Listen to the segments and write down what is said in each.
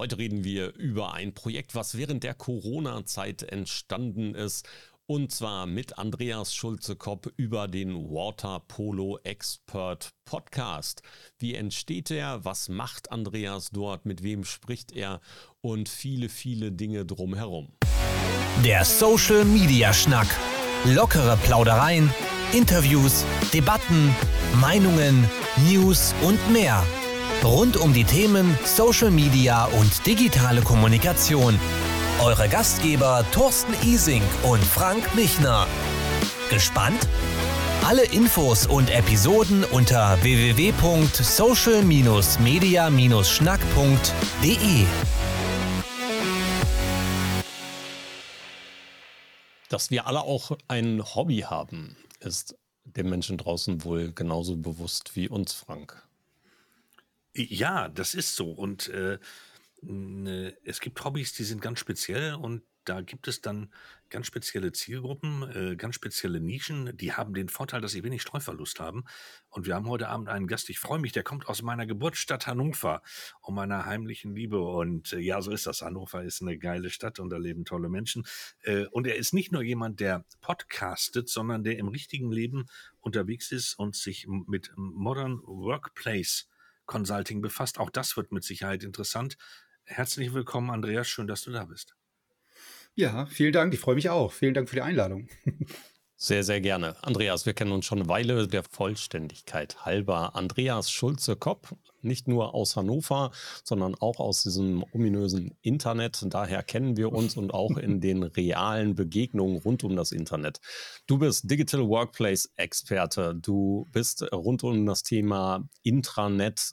Heute reden wir über ein Projekt, was während der Corona-Zeit entstanden ist. Und zwar mit Andreas Schulze-Kopp über den Water Polo Expert Podcast. Wie entsteht er? Was macht Andreas dort? Mit wem spricht er? Und viele, viele Dinge drumherum. Der Social Media Schnack. Lockere Plaudereien, Interviews, Debatten, Meinungen, News und mehr. Rund um die Themen Social Media und digitale Kommunikation. Eure Gastgeber Thorsten Ising und Frank Michner. Gespannt? Alle Infos und Episoden unter www.social-media-schnack.de. Dass wir alle auch ein Hobby haben, ist den Menschen draußen wohl genauso bewusst wie uns, Frank. Ja, das ist so. Und äh, ne, es gibt Hobbys, die sind ganz speziell und da gibt es dann ganz spezielle Zielgruppen, äh, ganz spezielle Nischen, die haben den Vorteil, dass sie wenig Streuverlust haben. Und wir haben heute Abend einen Gast, ich freue mich, der kommt aus meiner Geburtsstadt Hannover, um meiner heimlichen Liebe. Und äh, ja, so ist das. Hannover ist eine geile Stadt und da leben tolle Menschen. Äh, und er ist nicht nur jemand, der podcastet, sondern der im richtigen Leben unterwegs ist und sich mit Modern Workplace Consulting befasst. Auch das wird mit Sicherheit interessant. Herzlich willkommen, Andreas. Schön, dass du da bist. Ja, vielen Dank. Ich freue mich auch. Vielen Dank für die Einladung. Sehr, sehr gerne. Andreas, wir kennen uns schon eine Weile der Vollständigkeit halber. Andreas Schulze-Kopp, nicht nur aus Hannover, sondern auch aus diesem ominösen Internet. Daher kennen wir uns und auch in den realen Begegnungen rund um das Internet. Du bist Digital Workplace Experte. Du bist rund um das Thema Intranet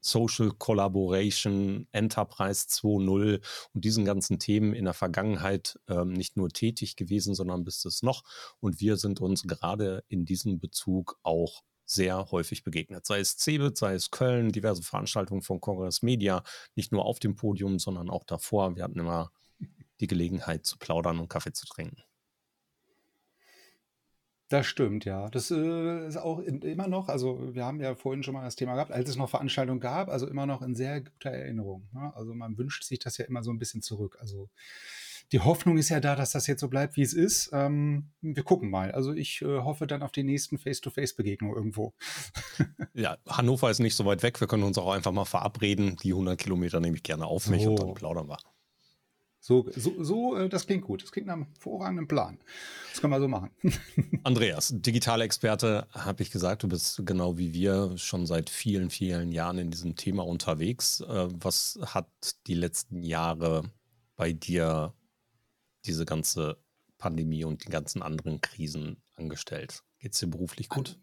Social Collaboration, Enterprise 2.0 und diesen ganzen Themen in der Vergangenheit ähm, nicht nur tätig gewesen, sondern bist es noch. Und wir sind uns gerade in diesem Bezug auch sehr häufig begegnet. Sei es Cebit, sei es Köln, diverse Veranstaltungen von Kongress Media, nicht nur auf dem Podium, sondern auch davor. Wir hatten immer die Gelegenheit zu plaudern und Kaffee zu trinken. Das stimmt, ja. Das äh, ist auch in, immer noch, also wir haben ja vorhin schon mal das Thema gehabt, als es noch Veranstaltungen gab, also immer noch in sehr guter Erinnerung. Ne? Also man wünscht sich das ja immer so ein bisschen zurück. Also die Hoffnung ist ja da, dass das jetzt so bleibt, wie es ist. Ähm, wir gucken mal. Also ich äh, hoffe dann auf die nächsten Face-to-Face-Begegnungen irgendwo. ja, Hannover ist nicht so weit weg. Wir können uns auch einfach mal verabreden. Die 100 Kilometer nehme ich gerne auf mich und dann plaudern wir. So, so, so äh, das klingt gut. Das klingt nach einem hervorragenden Plan. Das können wir so machen. Andreas, digitale Experte, habe ich gesagt, du bist genau wie wir schon seit vielen, vielen Jahren in diesem Thema unterwegs. Äh, was hat die letzten Jahre bei dir diese ganze Pandemie und die ganzen anderen Krisen angestellt? Geht es dir beruflich gut?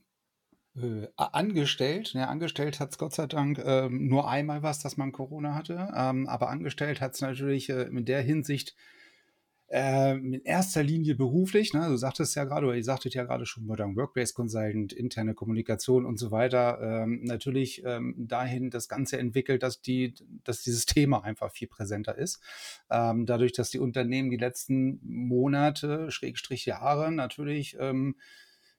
Äh, angestellt, ja, angestellt hat es Gott sei Dank äh, nur einmal was, dass man Corona hatte, ähm, aber angestellt hat es natürlich äh, in der Hinsicht äh, in erster Linie beruflich, ne? du sagtest ja gerade, oder ihr sagtet ja gerade schon Modern Workplace Consultant, interne Kommunikation und so weiter, ähm, natürlich ähm, dahin das Ganze entwickelt, dass die, dass dieses Thema einfach viel präsenter ist. Ähm, dadurch, dass die Unternehmen die letzten Monate, Schrägstrich Jahre natürlich ähm,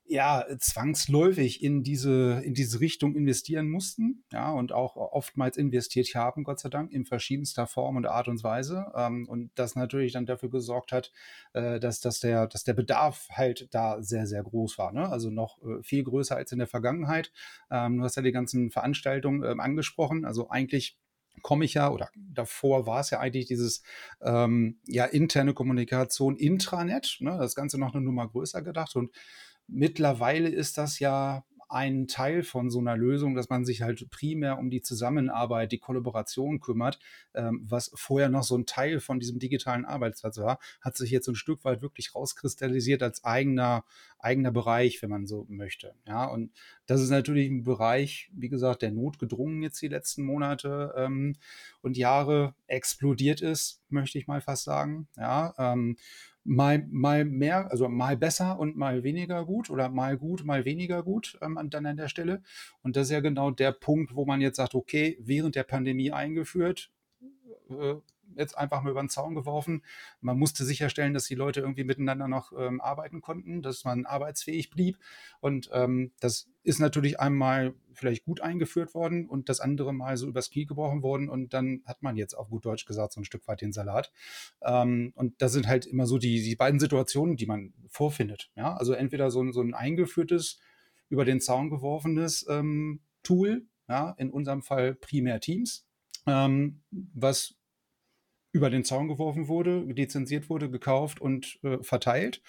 ja zwangsläufig in diese in diese Richtung investieren mussten, ja und auch oftmals investiert haben, Gott sei Dank, in verschiedenster Form und Art und Weise ähm, und das natürlich dann dafür gesorgt hat, äh, dass dass der dass der Bedarf halt da sehr sehr groß war, ne? also noch äh, viel größer als in der Vergangenheit. Ähm, du hast ja die ganzen Veranstaltungen ähm, angesprochen, also eigentlich komme ich ja, oder davor war es ja eigentlich dieses ähm, ja interne Kommunikation, Intranet, ne? das Ganze noch eine Nummer größer gedacht und mittlerweile ist das ja ein Teil von so einer Lösung, dass man sich halt primär um die Zusammenarbeit, die Kollaboration kümmert, ähm, was vorher noch so ein Teil von diesem digitalen Arbeitsplatz war, hat sich jetzt ein Stück weit wirklich rauskristallisiert als eigener, eigener Bereich, wenn man so möchte. Ja, und das ist natürlich ein Bereich, wie gesagt, der notgedrungen jetzt die letzten Monate ähm, und Jahre explodiert ist, möchte ich mal fast sagen. Ja, ähm, mal, mal mehr, also mal besser und mal weniger gut oder mal gut, mal weniger gut ähm, dann an der Stelle. Und das ist ja genau der Punkt, wo man jetzt sagt, okay, während der Pandemie eingeführt, äh, jetzt einfach mal über den Zaun geworfen. Man musste sicherstellen, dass die Leute irgendwie miteinander noch ähm, arbeiten konnten, dass man arbeitsfähig blieb. Und ähm, das ist natürlich einmal vielleicht gut eingeführt worden und das andere Mal so übers Knie gebrochen worden und dann hat man jetzt auf gut Deutsch gesagt so ein Stück weit den Salat. Ähm, und das sind halt immer so die, die beiden Situationen, die man vorfindet. Ja? Also entweder so ein, so ein eingeführtes, über den Zaun geworfenes ähm, Tool, ja, in unserem Fall primär Teams, ähm, was über den Zaun geworfen wurde, lizenziert wurde, gekauft und äh, verteilt.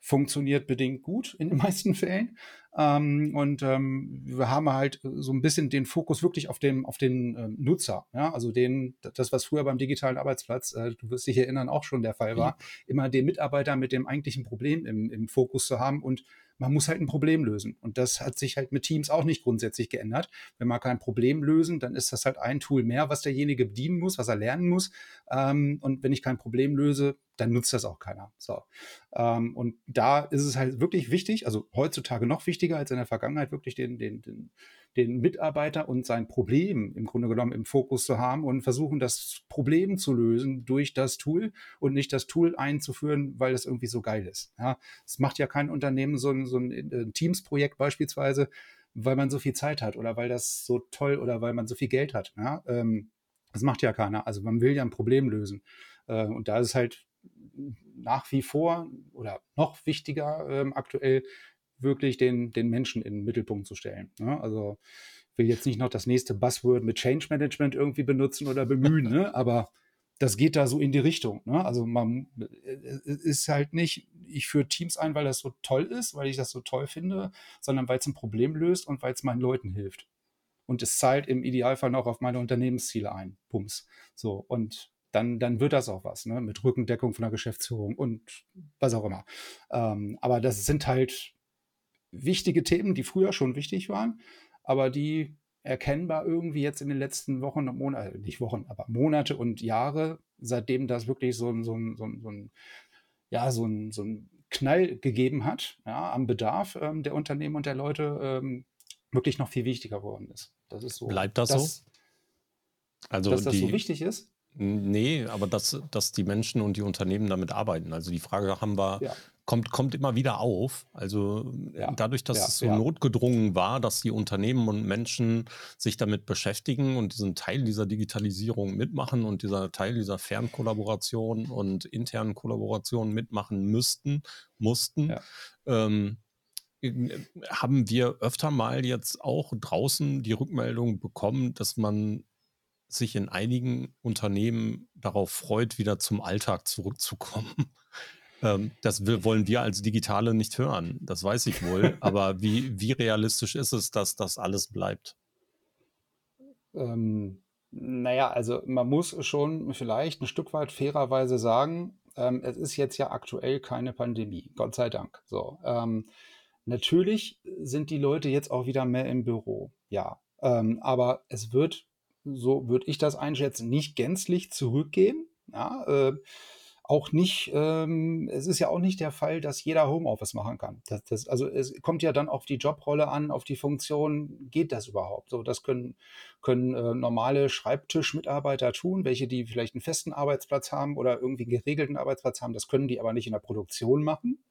Funktioniert bedingt gut in den meisten Fällen. Ähm, und ähm, wir haben halt so ein bisschen den Fokus wirklich auf, dem, auf den ähm, Nutzer. Ja? Also den, das, was früher beim digitalen Arbeitsplatz, äh, du wirst dich erinnern, auch schon der Fall war, mhm. immer den Mitarbeiter mit dem eigentlichen Problem im, im Fokus zu haben und man muss halt ein Problem lösen. Und das hat sich halt mit Teams auch nicht grundsätzlich geändert. Wenn wir kein Problem lösen, dann ist das halt ein Tool mehr, was derjenige bedienen muss, was er lernen muss. Ähm, und wenn ich kein Problem löse, dann nutzt das auch keiner. So. Ähm, und da ist es halt wirklich wichtig, also heutzutage noch wichtiger als in der Vergangenheit, wirklich den, den, den den Mitarbeiter und sein Problem im Grunde genommen im Fokus zu haben und versuchen, das Problem zu lösen durch das Tool und nicht das Tool einzuführen, weil es irgendwie so geil ist. Ja, es macht ja kein Unternehmen so ein, so ein Teams-Projekt beispielsweise, weil man so viel Zeit hat oder weil das so toll oder weil man so viel Geld hat. Ja, ähm, das macht ja keiner. Also man will ja ein Problem lösen. Äh, und da ist halt nach wie vor oder noch wichtiger ähm, aktuell, wirklich den, den Menschen in den Mittelpunkt zu stellen. Ne? Also ich will jetzt nicht noch das nächste Buzzword mit Change Management irgendwie benutzen oder bemühen, ne? aber das geht da so in die Richtung. Ne? Also man ist halt nicht, ich führe Teams ein, weil das so toll ist, weil ich das so toll finde, sondern weil es ein Problem löst und weil es meinen Leuten hilft. Und es zahlt im Idealfall noch auf meine Unternehmensziele ein. Pumps. So, und dann, dann wird das auch was, ne? mit Rückendeckung von der Geschäftsführung und was auch immer. Ähm, aber das sind halt wichtige Themen, die früher schon wichtig waren, aber die erkennbar irgendwie jetzt in den letzten Wochen und Monaten, nicht Wochen, aber Monate und Jahre, seitdem das wirklich so ein, so ein, so ein, so ein ja, so ein, so ein Knall gegeben hat, ja, am Bedarf ähm, der Unternehmen und der Leute ähm, wirklich noch viel wichtiger geworden ist. Das ist so. Bleibt das dass, so? Also dass das so wichtig ist? Nee, aber dass, dass die Menschen und die Unternehmen damit arbeiten. Also die Frage haben wir ja kommt, kommt immer wieder auf. Also ja, dadurch, dass ja, es so notgedrungen war, dass die Unternehmen und Menschen sich damit beschäftigen und diesen Teil dieser Digitalisierung mitmachen und dieser Teil dieser Fernkollaboration und internen Kollaboration mitmachen müssten, mussten, ähm, haben wir öfter mal jetzt auch draußen die Rückmeldung bekommen, dass man sich in einigen Unternehmen darauf freut, wieder zum Alltag zurückzukommen. Ähm, das wollen wir als Digitale nicht hören. Das weiß ich wohl. Aber wie, wie realistisch ist es, dass das alles bleibt? Ähm, naja, also man muss schon vielleicht ein Stück weit fairerweise sagen, ähm, es ist jetzt ja aktuell keine Pandemie, Gott sei Dank. So, ähm, natürlich sind die Leute jetzt auch wieder mehr im Büro, ja. Ähm, aber es wird, so würde ich das einschätzen, nicht gänzlich zurückgehen. Ja, äh, auch nicht, ähm, es ist ja auch nicht der Fall, dass jeder Homeoffice machen kann. Das, das, also es kommt ja dann auf die Jobrolle an, auf die Funktion, geht das überhaupt? So, das können, können äh, normale Schreibtischmitarbeiter tun, welche die vielleicht einen festen Arbeitsplatz haben oder irgendwie einen geregelten Arbeitsplatz haben. Das können die aber nicht in der Produktion machen.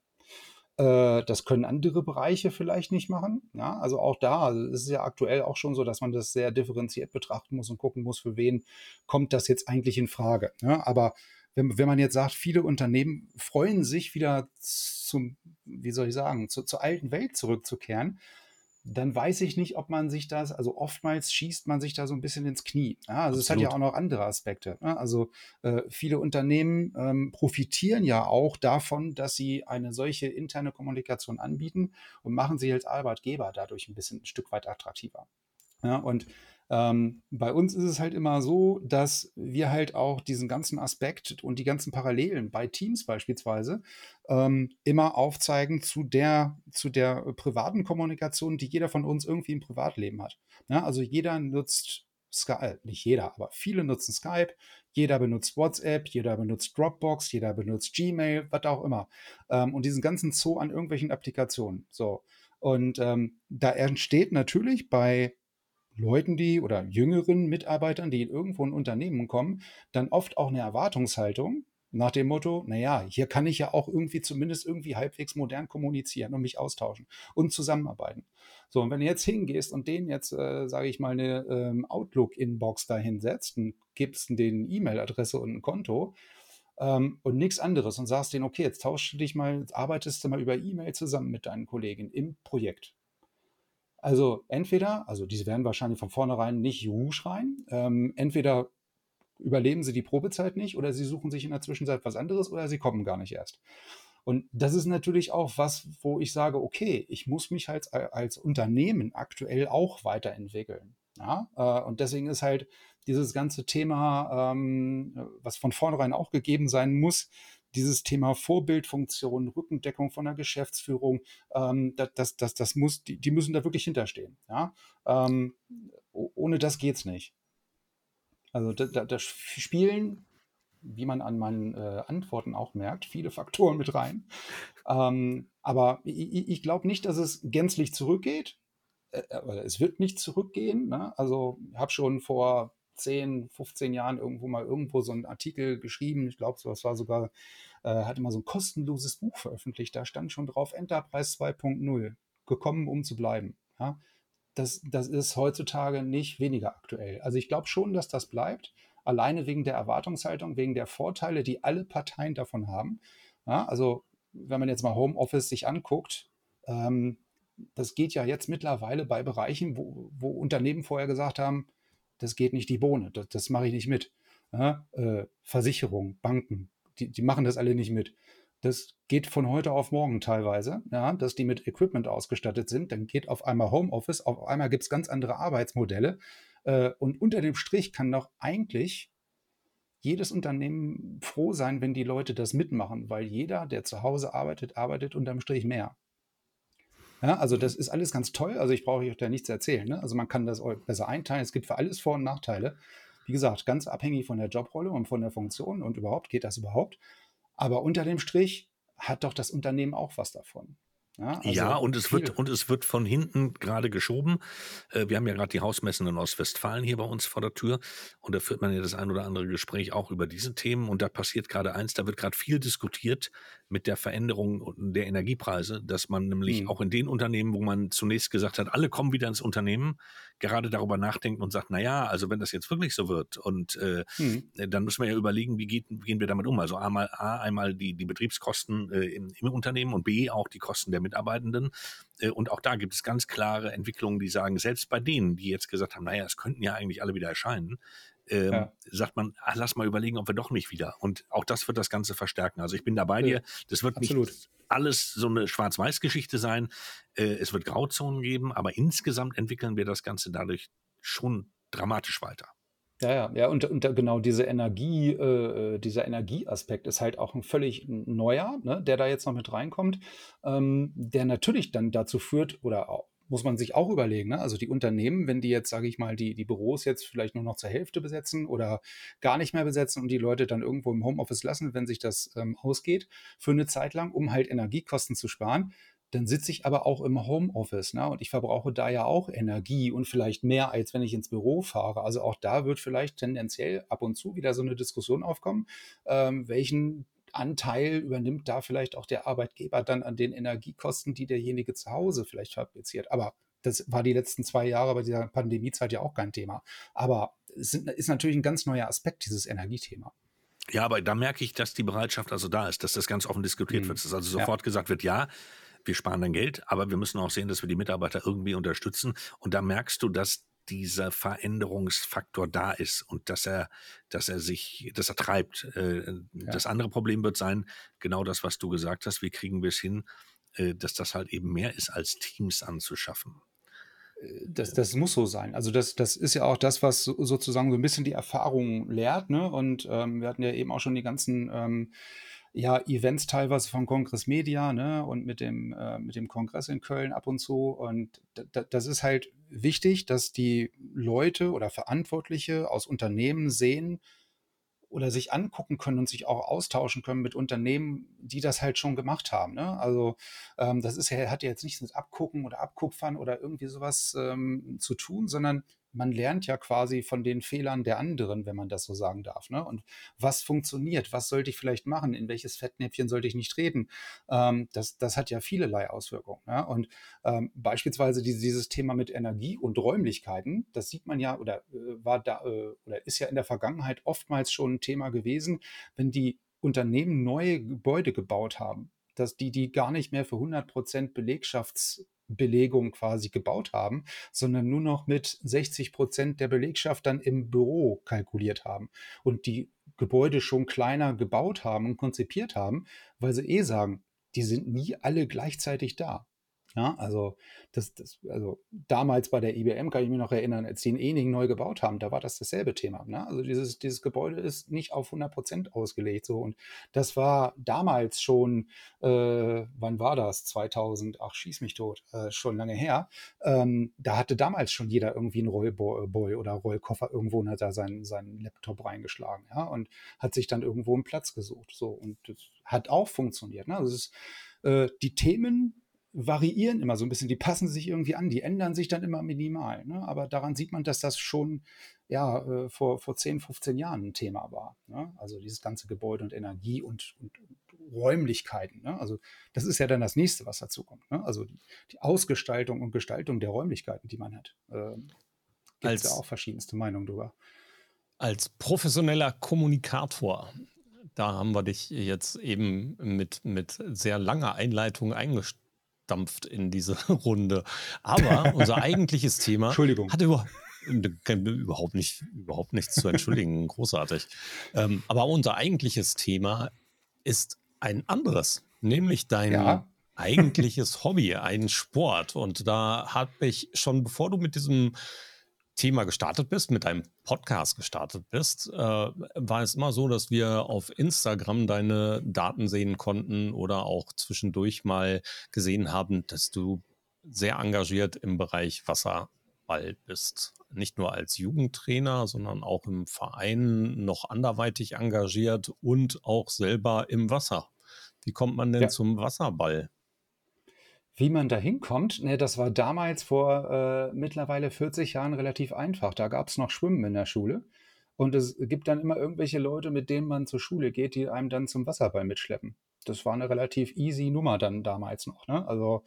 Äh, das können andere Bereiche vielleicht nicht machen. Ja, also auch da also ist es ja aktuell auch schon so, dass man das sehr differenziert betrachten muss und gucken muss, für wen kommt das jetzt eigentlich in Frage. Ja, aber wenn, wenn man jetzt sagt, viele Unternehmen freuen sich wieder zum, wie soll ich sagen, zu, zur alten Welt zurückzukehren, dann weiß ich nicht, ob man sich das, also oftmals schießt man sich da so ein bisschen ins Knie. Ja, also es hat ja auch noch andere Aspekte. Ne? Also äh, viele Unternehmen ähm, profitieren ja auch davon, dass sie eine solche interne Kommunikation anbieten und machen sie als Arbeitgeber dadurch ein bisschen ein Stück weit attraktiver. Ja, und ähm, bei uns ist es halt immer so, dass wir halt auch diesen ganzen Aspekt und die ganzen Parallelen bei Teams beispielsweise ähm, immer aufzeigen zu der, zu der privaten Kommunikation, die jeder von uns irgendwie im Privatleben hat. Ja, also jeder nutzt Skype, äh, nicht jeder, aber viele nutzen Skype, jeder benutzt WhatsApp, jeder benutzt Dropbox, jeder benutzt Gmail, was auch immer. Ähm, und diesen ganzen Zoo an irgendwelchen Applikationen. So. Und ähm, da entsteht natürlich bei Leuten, die oder jüngeren Mitarbeitern, die in irgendwo ein Unternehmen kommen, dann oft auch eine Erwartungshaltung nach dem Motto, naja, hier kann ich ja auch irgendwie zumindest irgendwie halbwegs modern kommunizieren und mich austauschen und zusammenarbeiten. So, und wenn du jetzt hingehst und denen jetzt, äh, sage ich mal, eine ähm, Outlook-Inbox da hinsetzt und gibst denen E-Mail-Adresse und ein Konto ähm, und nichts anderes und sagst denen, okay, jetzt tauschst dich mal, arbeitest du mal über E-Mail zusammen mit deinen Kollegen im Projekt. Also entweder, also diese werden wahrscheinlich von vornherein nicht Juhu schreien, ähm, entweder überleben sie die Probezeit nicht oder sie suchen sich in der Zwischenzeit was anderes oder sie kommen gar nicht erst. Und das ist natürlich auch was, wo ich sage, okay, ich muss mich halt als Unternehmen aktuell auch weiterentwickeln. Ja? Äh, und deswegen ist halt dieses ganze Thema, ähm, was von vornherein auch gegeben sein muss, dieses Thema Vorbildfunktion, Rückendeckung von der Geschäftsführung, ähm, das, das, das, das muss, die, die müssen da wirklich hinterstehen. Ja? Ähm, ohne das geht es nicht. Also da, da, da, spielen, wie man an meinen äh, Antworten auch merkt, viele Faktoren mit rein. Ähm, aber ich, ich glaube nicht, dass es gänzlich zurückgeht. Äh, es wird nicht zurückgehen. Ne? Also ich habe schon vor 10, 15 Jahren irgendwo mal irgendwo so einen Artikel geschrieben. Ich glaube, das war sogar, äh, hatte mal so ein kostenloses Buch veröffentlicht. Da stand schon drauf Enterprise 2.0, gekommen, um zu bleiben. Ja? Das, das ist heutzutage nicht weniger aktuell. Also ich glaube schon, dass das bleibt, alleine wegen der Erwartungshaltung, wegen der Vorteile, die alle Parteien davon haben. Ja? Also wenn man jetzt mal Homeoffice sich anguckt, ähm, das geht ja jetzt mittlerweile bei Bereichen, wo, wo Unternehmen vorher gesagt haben, das geht nicht die Bohne, das, das mache ich nicht mit. Ja, äh, Versicherung, Banken, die, die machen das alle nicht mit. Das geht von heute auf morgen teilweise, ja, dass die mit Equipment ausgestattet sind. Dann geht auf einmal Homeoffice, auf einmal gibt es ganz andere Arbeitsmodelle. Äh, und unter dem Strich kann doch eigentlich jedes Unternehmen froh sein, wenn die Leute das mitmachen, weil jeder, der zu Hause arbeitet, arbeitet unterm Strich mehr. Ja, also das ist alles ganz toll. Also ich brauche euch da nichts erzählen. Ne? Also man kann das besser einteilen. Es gibt für alles Vor- und Nachteile. Wie gesagt, ganz abhängig von der Jobrolle und von der Funktion und überhaupt geht das überhaupt. Aber unter dem Strich hat doch das Unternehmen auch was davon. Ja, also ja, und es wird und es wird von hinten gerade geschoben. Äh, wir haben ja gerade die Hausmessen in Ostwestfalen hier bei uns vor der Tür und da führt man ja das ein oder andere Gespräch auch über diese Themen und da passiert gerade eins, da wird gerade viel diskutiert mit der Veränderung der Energiepreise, dass man nämlich mhm. auch in den Unternehmen, wo man zunächst gesagt hat, alle kommen wieder ins Unternehmen, gerade darüber nachdenkt und sagt, na ja, also wenn das jetzt wirklich so wird und äh, mhm. dann müssen wir ja überlegen, wie, geht, gehen wir damit um? Also einmal A, einmal die, die Betriebskosten äh, im, im Unternehmen und B, auch die Kosten der Mitarbeitenden. Äh, und auch da gibt es ganz klare Entwicklungen, die sagen, selbst bei denen, die jetzt gesagt haben, naja, es könnten ja eigentlich alle wieder erscheinen, ähm, ja. sagt man, ach, lass mal überlegen, ob wir doch nicht wieder. Und auch das wird das Ganze verstärken. Also ich bin da bei dir. Das wird Absolut. nicht alles so eine Schwarz-Weiß-Geschichte sein. Äh, es wird Grauzonen geben, aber insgesamt entwickeln wir das Ganze dadurch schon dramatisch weiter. Ja, ja, ja, und, und genau diese Energie, äh, äh, dieser Energieaspekt ist halt auch ein völlig neuer, ne, der da jetzt noch mit reinkommt, ähm, der natürlich dann dazu führt, oder auch, muss man sich auch überlegen, ne? also die Unternehmen, wenn die jetzt, sage ich mal, die, die Büros jetzt vielleicht nur noch zur Hälfte besetzen oder gar nicht mehr besetzen und die Leute dann irgendwo im Homeoffice lassen, wenn sich das ähm, ausgeht, für eine Zeit lang, um halt Energiekosten zu sparen, dann sitze ich aber auch im Homeoffice ne? und ich verbrauche da ja auch Energie und vielleicht mehr, als wenn ich ins Büro fahre. Also auch da wird vielleicht tendenziell ab und zu wieder so eine Diskussion aufkommen, ähm, welchen Anteil übernimmt da vielleicht auch der Arbeitgeber dann an den Energiekosten, die derjenige zu Hause vielleicht fabriziert. Aber das war die letzten zwei Jahre bei dieser Pandemiezeit ja auch kein Thema. Aber es ist natürlich ein ganz neuer Aspekt, dieses Energiethema. Ja, aber da merke ich, dass die Bereitschaft also da ist, dass das ganz offen diskutiert mhm. wird. Dass also sofort ja. gesagt wird, ja, wir sparen dann Geld, aber wir müssen auch sehen, dass wir die Mitarbeiter irgendwie unterstützen. Und da merkst du, dass dieser Veränderungsfaktor da ist und dass er, dass er sich, dass er treibt. Äh, ja. Das andere Problem wird sein, genau das, was du gesagt hast, wie kriegen wir es hin, äh, dass das halt eben mehr ist, als Teams anzuschaffen. Äh, das, das muss so sein. Also das, das ist ja auch das, was sozusagen so ein bisschen die Erfahrung lehrt. Ne? Und ähm, wir hatten ja eben auch schon die ganzen ähm, ja, Events teilweise von Kongress Media ne, und mit dem, äh, mit dem Kongress in Köln ab und zu. Und das ist halt wichtig, dass die Leute oder Verantwortliche aus Unternehmen sehen oder sich angucken können und sich auch austauschen können mit Unternehmen, die das halt schon gemacht haben. Ne? Also ähm, das ist ja, hat ja jetzt nichts mit Abgucken oder Abkupfern oder irgendwie sowas ähm, zu tun, sondern man lernt ja quasi von den Fehlern der anderen, wenn man das so sagen darf. Ne? Und was funktioniert? Was sollte ich vielleicht machen? In welches Fettnäpfchen sollte ich nicht treten? Ähm, das, das hat ja vielerlei Auswirkungen. Ja? Und ähm, beispielsweise dieses, dieses Thema mit Energie und Räumlichkeiten, das sieht man ja oder äh, war da äh, oder ist ja in der Vergangenheit oftmals schon ein Thema gewesen, wenn die Unternehmen neue Gebäude gebaut haben, dass die die gar nicht mehr für 100 Prozent Belegschafts Belegung quasi gebaut haben, sondern nur noch mit 60 Prozent der Belegschaft dann im Büro kalkuliert haben und die Gebäude schon kleiner gebaut haben und konzipiert haben, weil sie eh sagen, die sind nie alle gleichzeitig da. Ja, also, das, das, also damals bei der IBM kann ich mich noch erinnern, als die in Ening neu gebaut haben, da war das dasselbe Thema. Ne? Also dieses, dieses Gebäude ist nicht auf 100 Prozent ausgelegt. So. Und das war damals schon, äh, wann war das? 2000, ach schieß mich tot, äh, schon lange her. Ähm, da hatte damals schon jeder irgendwie einen Rollboy oder Rollkoffer irgendwo und hat da seinen, seinen Laptop reingeschlagen. Ja? Und hat sich dann irgendwo einen Platz gesucht. So. Und das hat auch funktioniert. Ne? Also ist, äh, die Themen variieren immer so ein bisschen, die passen sich irgendwie an, die ändern sich dann immer minimal. Ne? Aber daran sieht man, dass das schon ja, äh, vor, vor 10, 15 Jahren ein Thema war. Ne? Also dieses ganze Gebäude und Energie und, und, und Räumlichkeiten. Ne? Also das ist ja dann das nächste, was dazu kommt. Ne? Also die, Ausgestaltung und Gestaltung der Räumlichkeiten, die man hat. Äh, Gibt es ja auch verschiedenste Meinungen drüber. Als professioneller Kommunikator, da haben wir dich jetzt eben mit, mit sehr langer Einleitung eingestellt reinstampft in diese Runde. Aber unser eigentliches Thema Entschuldigung. hat über, überhaupt, nicht, überhaupt nichts zu entschuldigen. Großartig. Ähm, aber unser eigentliches Thema ist ein anderes, nämlich dein ja. eigentliches Hobby, ein Sport. Und da habe ich schon, bevor du mit diesem Thema gestartet bist, mit deinem Podcast gestartet bist, äh, war es immer so, dass wir auf Instagram deine Daten sehen konnten oder auch zwischendurch mal gesehen haben, dass du sehr engagiert im Bereich Wasserball bist. Nicht nur als Jugendtrainer, sondern auch im Verein noch anderweitig engagiert und auch selber im Wasser. Wie kommt man denn ja. zum Wasserball? Wie man da hinkommt, ne, das war damals vor äh, mittlerweile 40 Jahren relativ einfach. Da gab es noch Schwimmen in der Schule. Und es gibt dann immer irgendwelche Leute, mit denen man zur Schule geht, die einem dann zum Wasserball mitschleppen. Das war eine relativ easy Nummer dann damals noch. Ne? Also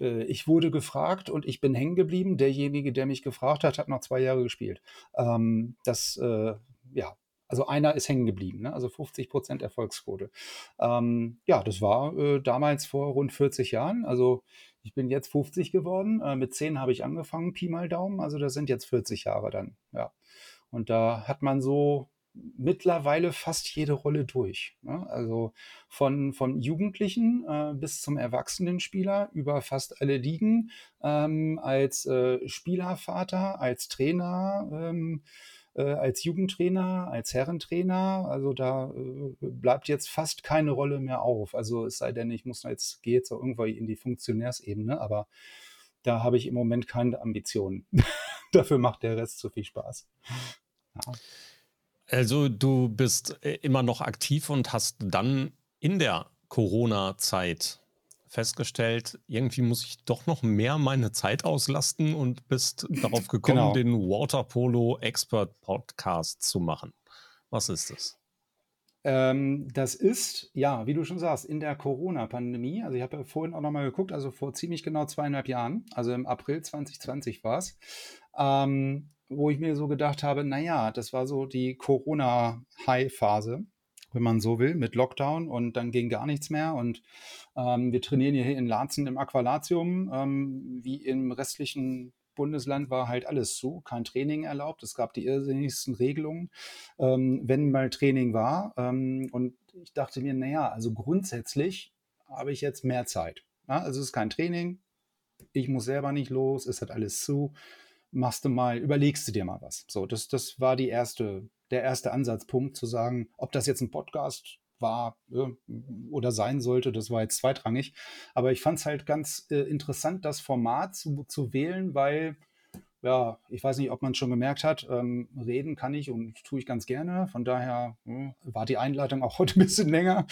äh, ich wurde gefragt und ich bin hängen geblieben. Derjenige, der mich gefragt hat, hat noch zwei Jahre gespielt. Ähm, das, äh, ja, also einer ist hängen geblieben, ne? also 50 Prozent Erfolgsquote. Ähm, ja, das war äh, damals vor rund 40 Jahren. Also ich bin jetzt 50 geworden. Äh, mit 10 habe ich angefangen, Pi mal Daumen. Also das sind jetzt 40 Jahre dann. Ja. Und da hat man so mittlerweile fast jede Rolle durch. Ne? Also von, von Jugendlichen äh, bis zum Erwachsenenspieler über fast alle Ligen, ähm, als äh, Spielervater, als Trainer. Ähm, äh, als Jugendtrainer, als Herrentrainer. Also da äh, bleibt jetzt fast keine Rolle mehr auf. Also es sei denn, ich muss jetzt, gehe jetzt auch irgendwann in die Funktionärsebene, aber da habe ich im Moment keine Ambitionen. Dafür macht der Rest zu viel Spaß. Ja. Also du bist äh, immer noch aktiv und hast dann in der Corona-Zeit festgestellt, irgendwie muss ich doch noch mehr meine Zeit auslasten und bist darauf gekommen, genau. den Waterpolo Expert Podcast zu machen. Was ist das? Ähm, das ist, ja, wie du schon sagst, in der Corona-Pandemie. Also ich habe ja vorhin auch nochmal geguckt, also vor ziemlich genau zweieinhalb Jahren, also im April 2020 war es, ähm, wo ich mir so gedacht habe, naja, das war so die Corona-High-Phase wenn man so will, mit Lockdown und dann ging gar nichts mehr. Und ähm, wir trainieren hier in Laatzen im Aqualatium. Ähm, wie im restlichen Bundesland war halt alles zu, kein Training erlaubt. Es gab die irrsinnigsten Regelungen, ähm, wenn mal Training war. Ähm, und ich dachte mir, naja, also grundsätzlich habe ich jetzt mehr Zeit. Ja, also es ist kein Training, ich muss selber nicht los, es hat alles zu. Machst du mal, überlegst du dir mal was. So, das, das war die erste der erste Ansatzpunkt zu sagen, ob das jetzt ein Podcast war äh, oder sein sollte, das war jetzt zweitrangig. Aber ich fand es halt ganz äh, interessant, das Format zu, zu wählen, weil ja, ich weiß nicht, ob man es schon gemerkt hat, ähm, reden kann ich und tue ich ganz gerne. Von daher hm, war die Einleitung auch heute ein bisschen länger.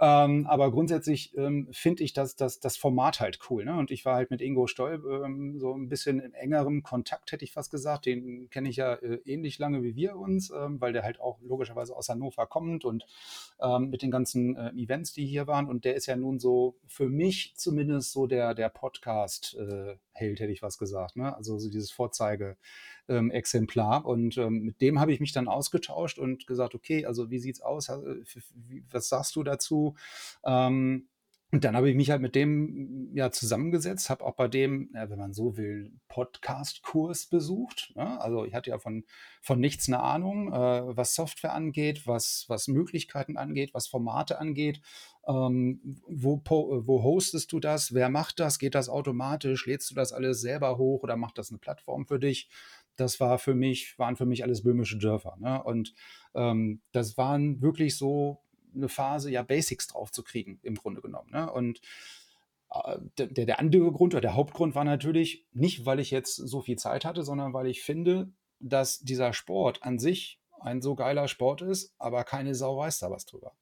Ähm, aber grundsätzlich ähm, finde ich das, das, das Format halt cool. Ne? Und ich war halt mit Ingo Stoll ähm, so ein bisschen in engerem Kontakt, hätte ich fast gesagt. Den kenne ich ja äh, ähnlich lange wie wir uns, ähm, weil der halt auch logischerweise aus Hannover kommt und ähm, mit den ganzen äh, Events, die hier waren. Und der ist ja nun so für mich zumindest so der, der Podcast. Äh, hätte ich was gesagt. Ne? Also so dieses Vorzeige-Exemplar. Und ähm, mit dem habe ich mich dann ausgetauscht und gesagt, okay, also wie sieht's aus? Was sagst du dazu? Ähm, und dann habe ich mich halt mit dem ja zusammengesetzt, habe auch bei dem, ja, wenn man so will, Podcast-Kurs besucht. Ne? Also ich hatte ja von, von nichts eine Ahnung, äh, was Software angeht, was, was Möglichkeiten angeht, was Formate angeht. Ähm, wo, wo hostest du das? Wer macht das? Geht das automatisch? Lädst du das alles selber hoch oder macht das eine Plattform für dich? Das war für mich, waren für mich alles böhmische Dörfer. Ne? Und ähm, das waren wirklich so eine Phase, ja, Basics drauf zu kriegen, im Grunde genommen. Ne? Und äh, der, der andere Grund oder der Hauptgrund war natürlich nicht, weil ich jetzt so viel Zeit hatte, sondern weil ich finde, dass dieser Sport an sich ein so geiler Sport ist, aber keine Sau weiß da was drüber.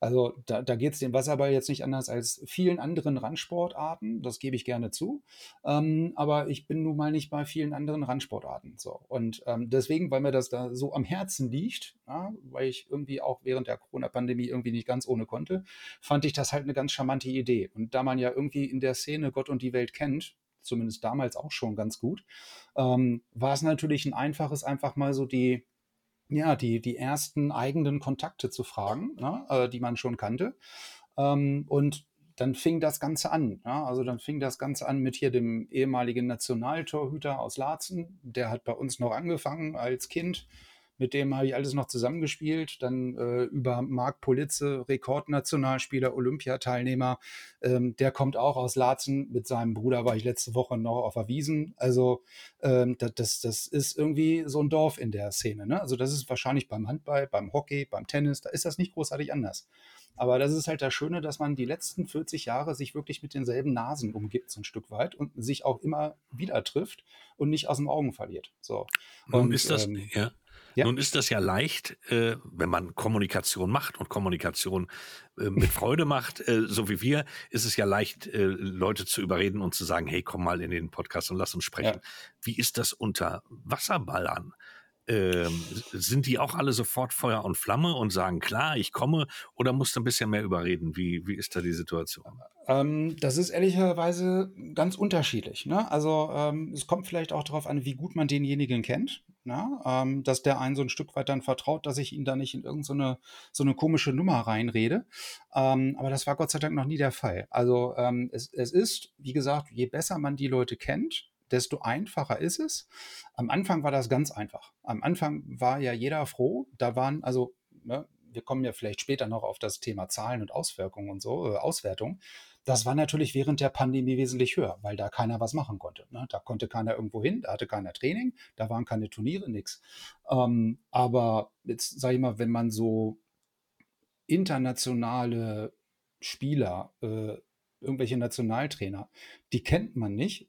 Also da, da geht es dem Wasserball jetzt nicht anders als vielen anderen Randsportarten, das gebe ich gerne zu. Ähm, aber ich bin nun mal nicht bei vielen anderen Randsportarten. So. Und ähm, deswegen, weil mir das da so am Herzen liegt, ja, weil ich irgendwie auch während der Corona-Pandemie irgendwie nicht ganz ohne konnte, fand ich das halt eine ganz charmante Idee. Und da man ja irgendwie in der Szene Gott und die Welt kennt, zumindest damals auch schon ganz gut, ähm, war es natürlich ein einfaches, einfach mal so die ja, die, die ersten eigenen Kontakte zu fragen, ne, äh, die man schon kannte. Ähm, und dann fing das Ganze an. Ja? Also dann fing das Ganze an mit hier dem ehemaligen Nationaltorhüter aus Laatzen. Der hat bei uns noch angefangen als Kind mit dem habe ich alles noch zusammengespielt. Dann äh, über Marc Politze, Rekordnationalspieler, Olympiateilnehmer. Ähm, der kommt auch aus Laatzen. Mit seinem Bruder war ich letzte Woche noch auf der Wiesen. Also ähm, das, das, das ist irgendwie so ein Dorf in der Szene. Ne? Also das ist wahrscheinlich beim Handball, beim Hockey, beim Tennis, da ist das nicht großartig anders. Aber das ist halt das Schöne, dass man die letzten 40 Jahre sich wirklich mit denselben Nasen umgibt, so ein Stück weit, und sich auch immer wieder trifft und nicht aus dem Augen verliert. So. Und ist das, ähm, ja. Ja. Nun ist das ja leicht, äh, wenn man Kommunikation macht und Kommunikation äh, mit Freude macht, äh, so wie wir, ist es ja leicht, äh, Leute zu überreden und zu sagen, hey, komm mal in den Podcast und lass uns sprechen. Ja. Wie ist das unter Wasserballern? Ähm, sind die auch alle sofort Feuer und Flamme und sagen, klar, ich komme, oder musst du ein bisschen mehr überreden? Wie, wie ist da die Situation? Ähm, das ist ehrlicherweise ganz unterschiedlich. Ne? Also ähm, es kommt vielleicht auch darauf an, wie gut man denjenigen kennt. Ne? Ähm, dass der einen so ein Stück weit dann vertraut, dass ich ihn da nicht in irgendeine so eine komische Nummer reinrede. Ähm, aber das war Gott sei Dank noch nie der Fall. Also es, es ist, wie gesagt, je besser man die Leute kennt, desto einfacher ist es. Am Anfang war das ganz einfach. Am Anfang war ja jeder froh. Da waren also, ne, wir kommen ja vielleicht später noch auf das Thema Zahlen und Auswirkungen und so, äh, Auswertung. Das war natürlich während der Pandemie wesentlich höher, weil da keiner was machen konnte. Ne? Da konnte keiner irgendwo hin, da hatte keiner Training, da waren keine Turniere, nichts. Ähm, aber jetzt sage ich mal, wenn man so internationale Spieler, äh, irgendwelche Nationaltrainer, die kennt man nicht,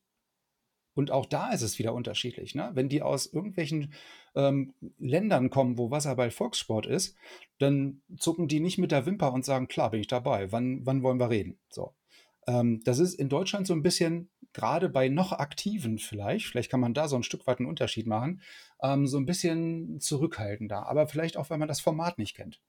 und auch da ist es wieder unterschiedlich. Ne? Wenn die aus irgendwelchen ähm, Ländern kommen, wo Wasserball Volkssport ist, dann zucken die nicht mit der Wimper und sagen, klar, bin ich dabei, wann, wann wollen wir reden? So. Ähm, das ist in Deutschland so ein bisschen, gerade bei noch Aktiven vielleicht, vielleicht kann man da so ein Stück weit einen Unterschied machen, ähm, so ein bisschen zurückhaltender. Aber vielleicht auch, weil man das Format nicht kennt.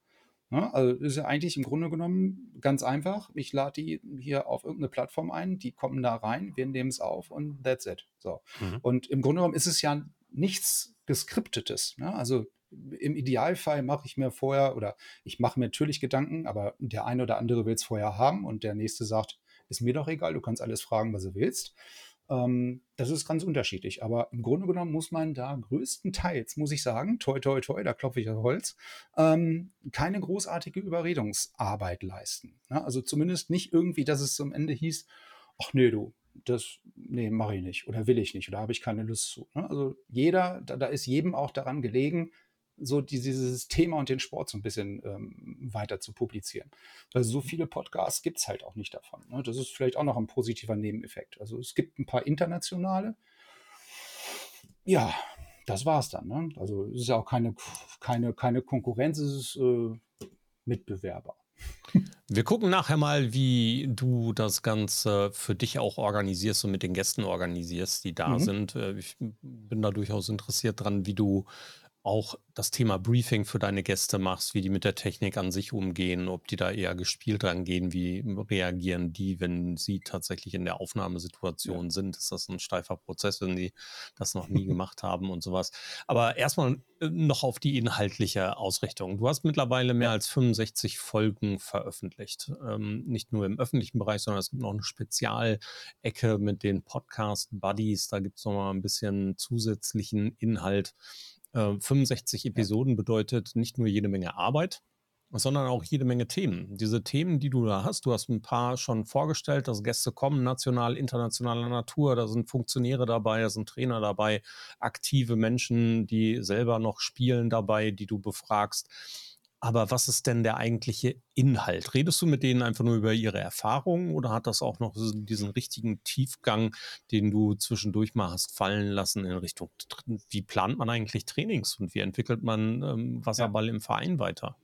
Ne? Also ist ja eigentlich im Grunde genommen ganz einfach. Ich lade die hier auf irgendeine Plattform ein, die kommen da rein, wir nehmen es auf und that's it. So. Mhm. Und im Grunde genommen ist es ja nichts Geskriptetes. Ne? Also im Idealfall mache ich mir vorher oder ich mache mir natürlich Gedanken, aber der eine oder andere will es vorher haben und der nächste sagt, ist mir doch egal, du kannst alles fragen, was du willst. Ähm, das ist ganz unterschiedlich. Aber im Grunde genommen muss man da größtenteils, muss ich sagen, toi, toi, toi, da klopfe ich auf Holz, ähm, keine großartige Überredungsarbeit leisten. Ja, also zumindest nicht irgendwie, dass es zum Ende hieß, ach nee, du, das, nee, mache ich nicht oder will ich nicht oder habe ich keine Lust zu. Ne? Also jeder, da, da, ist jedem auch daran gelegen, so dieses Thema und den Sport so ein bisschen ähm, weiter zu publizieren. Weil so viele Podcasts gibt es halt auch nicht davon. Ne? Das ist vielleicht auch noch ein positiver Nebeneffekt. Also es gibt ein paar internationale, ja, das war's dann. Ne? Also es ist ja auch keine, keine, keine Konkurrenz, es ist äh, Mitbewerber. Wir gucken nachher mal, wie du das Ganze für dich auch organisierst und mit den Gästen organisierst, die da mhm. sind. Äh, ich bin da durchaus interessiert dran, wie du auch das Thema Briefing für deine Gäste machst, wie die mit der Technik an sich umgehen, ob die da eher gespielt rangehen, wie reagieren die, wenn sie tatsächlich in der Aufnahmesituation ja. sind. Ist das ein steifer Prozess, wenn die das noch nie gemacht haben und sowas. Aber erstmal äh, noch auf die inhaltliche Ausrichtung. Du hast mittlerweile mehr als 65 Folgen veröffentlicht. Ähm, nicht nur im öffentlichen Bereich, sondern es gibt noch eine Spezialecke mit den Podcast Buddies. Da gibt es noch mal ein bisschen zusätzlichen Inhalt 65 äh, Episoden bedeutet nicht nur jede Menge Arbeit, sondern auch jede Menge Themen. Diese Themen, die du da hast, du hast ein paar schon vorgestellt, dass Gäste kommen, national, internationaler Natur, da sind Funktionäre dabei, da sind Trainer dabei, aktive Menschen, die selber noch spielen dabei, die du befragst. Aber was ist denn der eigentliche Inhalt? Redest du mit denen einfach nur über ihre Erfahrungen oder hat das auch noch diesen richtigen Tiefgang, den du zwischendurch mal hast fallen lassen in Richtung, wie plant man eigentlich Trainings und wie entwickelt man ähm, Wasserball ja. im Verein weiter?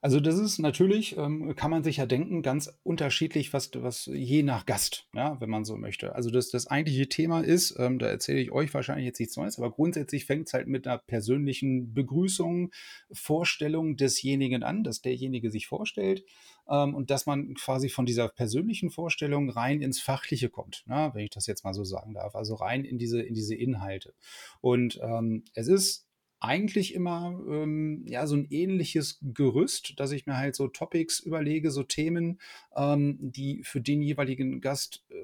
Also das ist natürlich, ähm, kann man sich ja denken, ganz unterschiedlich, was, was je nach Gast, ja, wenn man so möchte. Also das, das eigentliche Thema ist, ähm, da erzähle ich euch wahrscheinlich jetzt nichts Neues, aber grundsätzlich fängt es halt mit einer persönlichen Begrüßung, Vorstellung desjenigen an, dass derjenige sich vorstellt ähm, und dass man quasi von dieser persönlichen Vorstellung rein ins Fachliche kommt, na, wenn ich das jetzt mal so sagen darf. Also rein in diese, in diese Inhalte. Und ähm, es ist eigentlich immer ähm, ja so ein ähnliches Gerüst, dass ich mir halt so Topics überlege, so Themen, ähm, die für den jeweiligen Gast äh,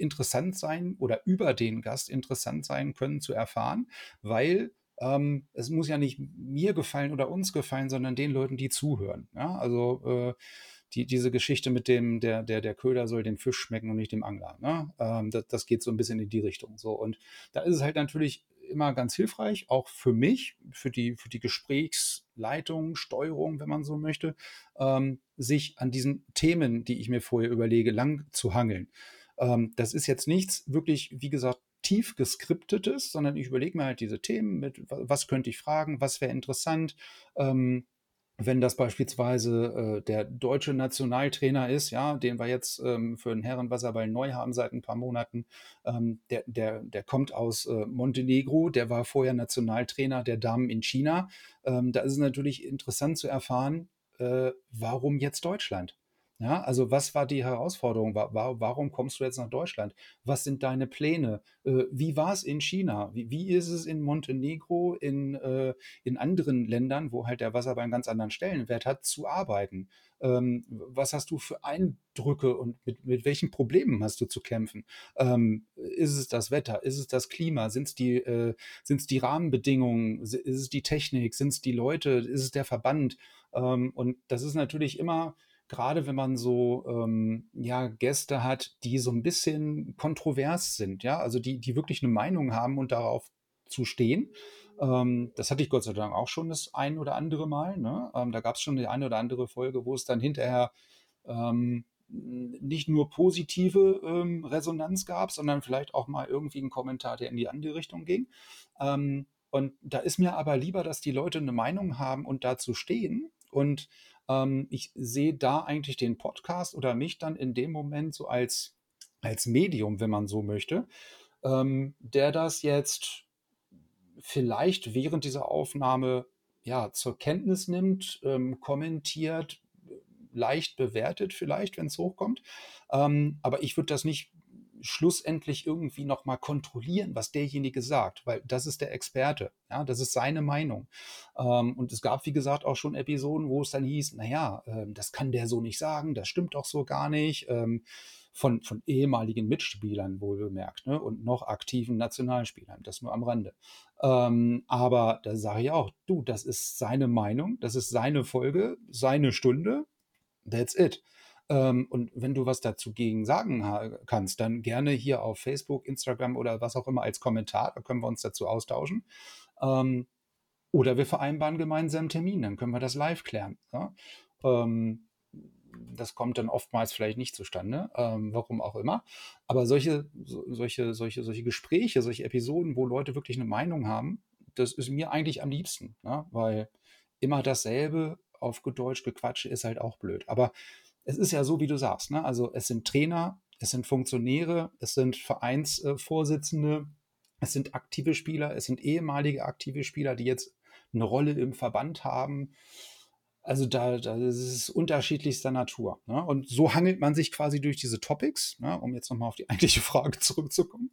interessant sein oder über den Gast interessant sein können zu erfahren, weil ähm, es muss ja nicht mir gefallen oder uns gefallen, sondern den Leuten, die zuhören. Ja? Also äh, die, diese Geschichte mit dem, der, der, der Köder soll dem Fisch schmecken und nicht dem Angler. Ne? Ähm, das, das geht so ein bisschen in die Richtung. So. Und da ist es halt natürlich immer ganz hilfreich, auch für mich, für die, für die Gesprächsleitung, Steuerung, wenn man so möchte, ähm, sich an diesen Themen, die ich mir vorher überlege, lang zu hangeln. Ähm, das ist jetzt nichts wirklich, wie gesagt, tief geskriptetes, sondern ich überlege mir halt diese Themen mit, was könnte ich fragen, was wäre interessant, ähm, wenn das beispielsweise äh, der deutsche Nationaltrainer ist, ja, den wir jetzt ähm, für den Herrenwasserball neu haben seit ein paar Monaten, ähm, der, der, der kommt aus äh, Montenegro, der war vorher Nationaltrainer der Damen in China. Ähm, da ist es natürlich interessant zu erfahren, äh, warum jetzt Deutschland? Ja, also was war die Herausforderung? Warum kommst du jetzt nach Deutschland? Was sind deine Pläne? Äh, wie war es in China? Wie, ist es in Montenegro, in, äh, in anderen Ländern, wo halt der Wasserball einen ganz anderen Stellenwert hat, zu arbeiten? Ähm, was hast du für Eindrücke und mit, mit welchen Problemen hast du zu kämpfen? Ähm, ist es das Wetter? Ist es das Klima? Sind es die, äh, die Rahmenbedingungen? Ist es die Technik? Sind es die Leute? Ist es der Verband? Ähm, und das ist natürlich immer gerade wenn man so ähm, ja, Gäste hat, die so ein bisschen kontrovers sind, ja, also die, die wirklich eine Meinung haben und darauf zu stehen. Ähm, das hatte ich Gott sei Dank auch schon das ein oder andere Mal. Ne? Ähm, da gab es schon die eine oder andere Folge, wo es dann hinterher ähm, nicht nur positive ähm, Resonanz gab, sondern vielleicht auch mal irgendwie einen Kommentar, der in die andere Richtung ging. Ähm, und da ist mir aber lieber, dass die Leute eine Meinung haben und dazu stehen und ähm, ich sehe da eigentlich den Podcast oder mich dann in dem Moment so als, als Medium, wenn man so möchte, ähm, der das jetzt vielleicht während dieser Aufnahme ja, zur Kenntnis nimmt, ähm, kommentiert, leicht bewertet vielleicht, wenn es hochkommt. Ähm, aber ich würde das nicht schlussendlich irgendwie nochmal kontrollieren, was derjenige sagt, weil das ist der Experte. Ja, das ist seine Meinung. Ähm, und es gab, wie gesagt, auch schon Episoden, wo es dann hieß, naja, äh, das kann der so nicht sagen, das stimmt doch so gar nicht. Ähm, von, von ehemaligen Mitspielern wohl bemerkt ne? und noch aktiven Nationalspielern, das nur am Rande. Ähm, aber da sage ich auch, du, das ist seine Meinung, das ist seine Folge, seine Stunde, that's it. Ähm, und wenn du was dazu gegen sagen kannst, dann gerne hier auf Facebook, Instagram oder was auch immer als Kommentar. Da können wir uns dazu austauschen. Ähm, oder wir vereinbaren gemeinsam einen Termin, dann können wir das live klären. Ja? Ähm, das kommt dann oftmals vielleicht nicht zustande, ähm, warum auch immer. Aber solche, so, solche, solche, solche Gespräche, solche Episoden, wo Leute wirklich eine Meinung haben, das ist mir eigentlich am liebsten, ne? weil immer dasselbe auf Deutsch gequatscht ist halt auch blöd. Aber es ist ja so, wie du sagst, ne? also es sind Trainer, es sind Funktionäre, es sind Vereinsvorsitzende, es sind aktive Spieler, es sind ehemalige aktive Spieler, die jetzt eine Rolle im Verband haben. Also da, da ist es unterschiedlichster Natur. Ne? Und so hangelt man sich quasi durch diese Topics, ne? um jetzt nochmal auf die eigentliche Frage zurückzukommen.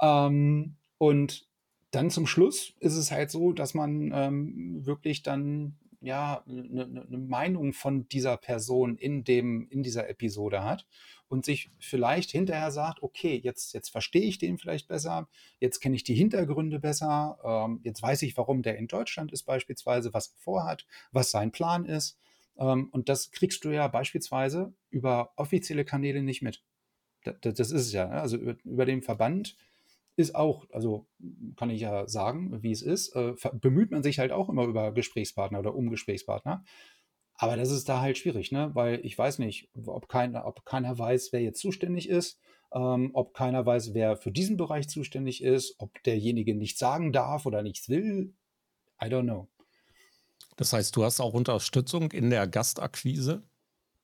Ähm, und dann zum Schluss ist es halt so, dass man ähm, wirklich dann ja eine, eine Meinung von dieser Person in dem in dieser Episode hat und sich vielleicht hinterher sagt, okay, jetzt, jetzt verstehe ich den vielleicht besser, jetzt kenne ich die Hintergründe besser, ähm, jetzt weiß ich, warum der in Deutschland ist beispielsweise, was er vorhat, was sein Plan ist. Ähm, und das kriegst du ja beispielsweise über offizielle Kanäle nicht mit. Das, das ist es ja. Ne? Also über, über den Verband ist auch, also kann ich ja sagen, wie es ist, äh, bemüht man sich halt auch immer über Gesprächspartner oder um Gesprächspartner. Aber das ist da halt schwierig, ne? Weil ich weiß nicht, ob keiner, ob keiner weiß, wer jetzt zuständig ist, ähm, ob keiner weiß, wer für diesen Bereich zuständig ist, ob derjenige nichts sagen darf oder nichts will. I don't know. Das heißt, du hast auch Unterstützung in der Gastakquise?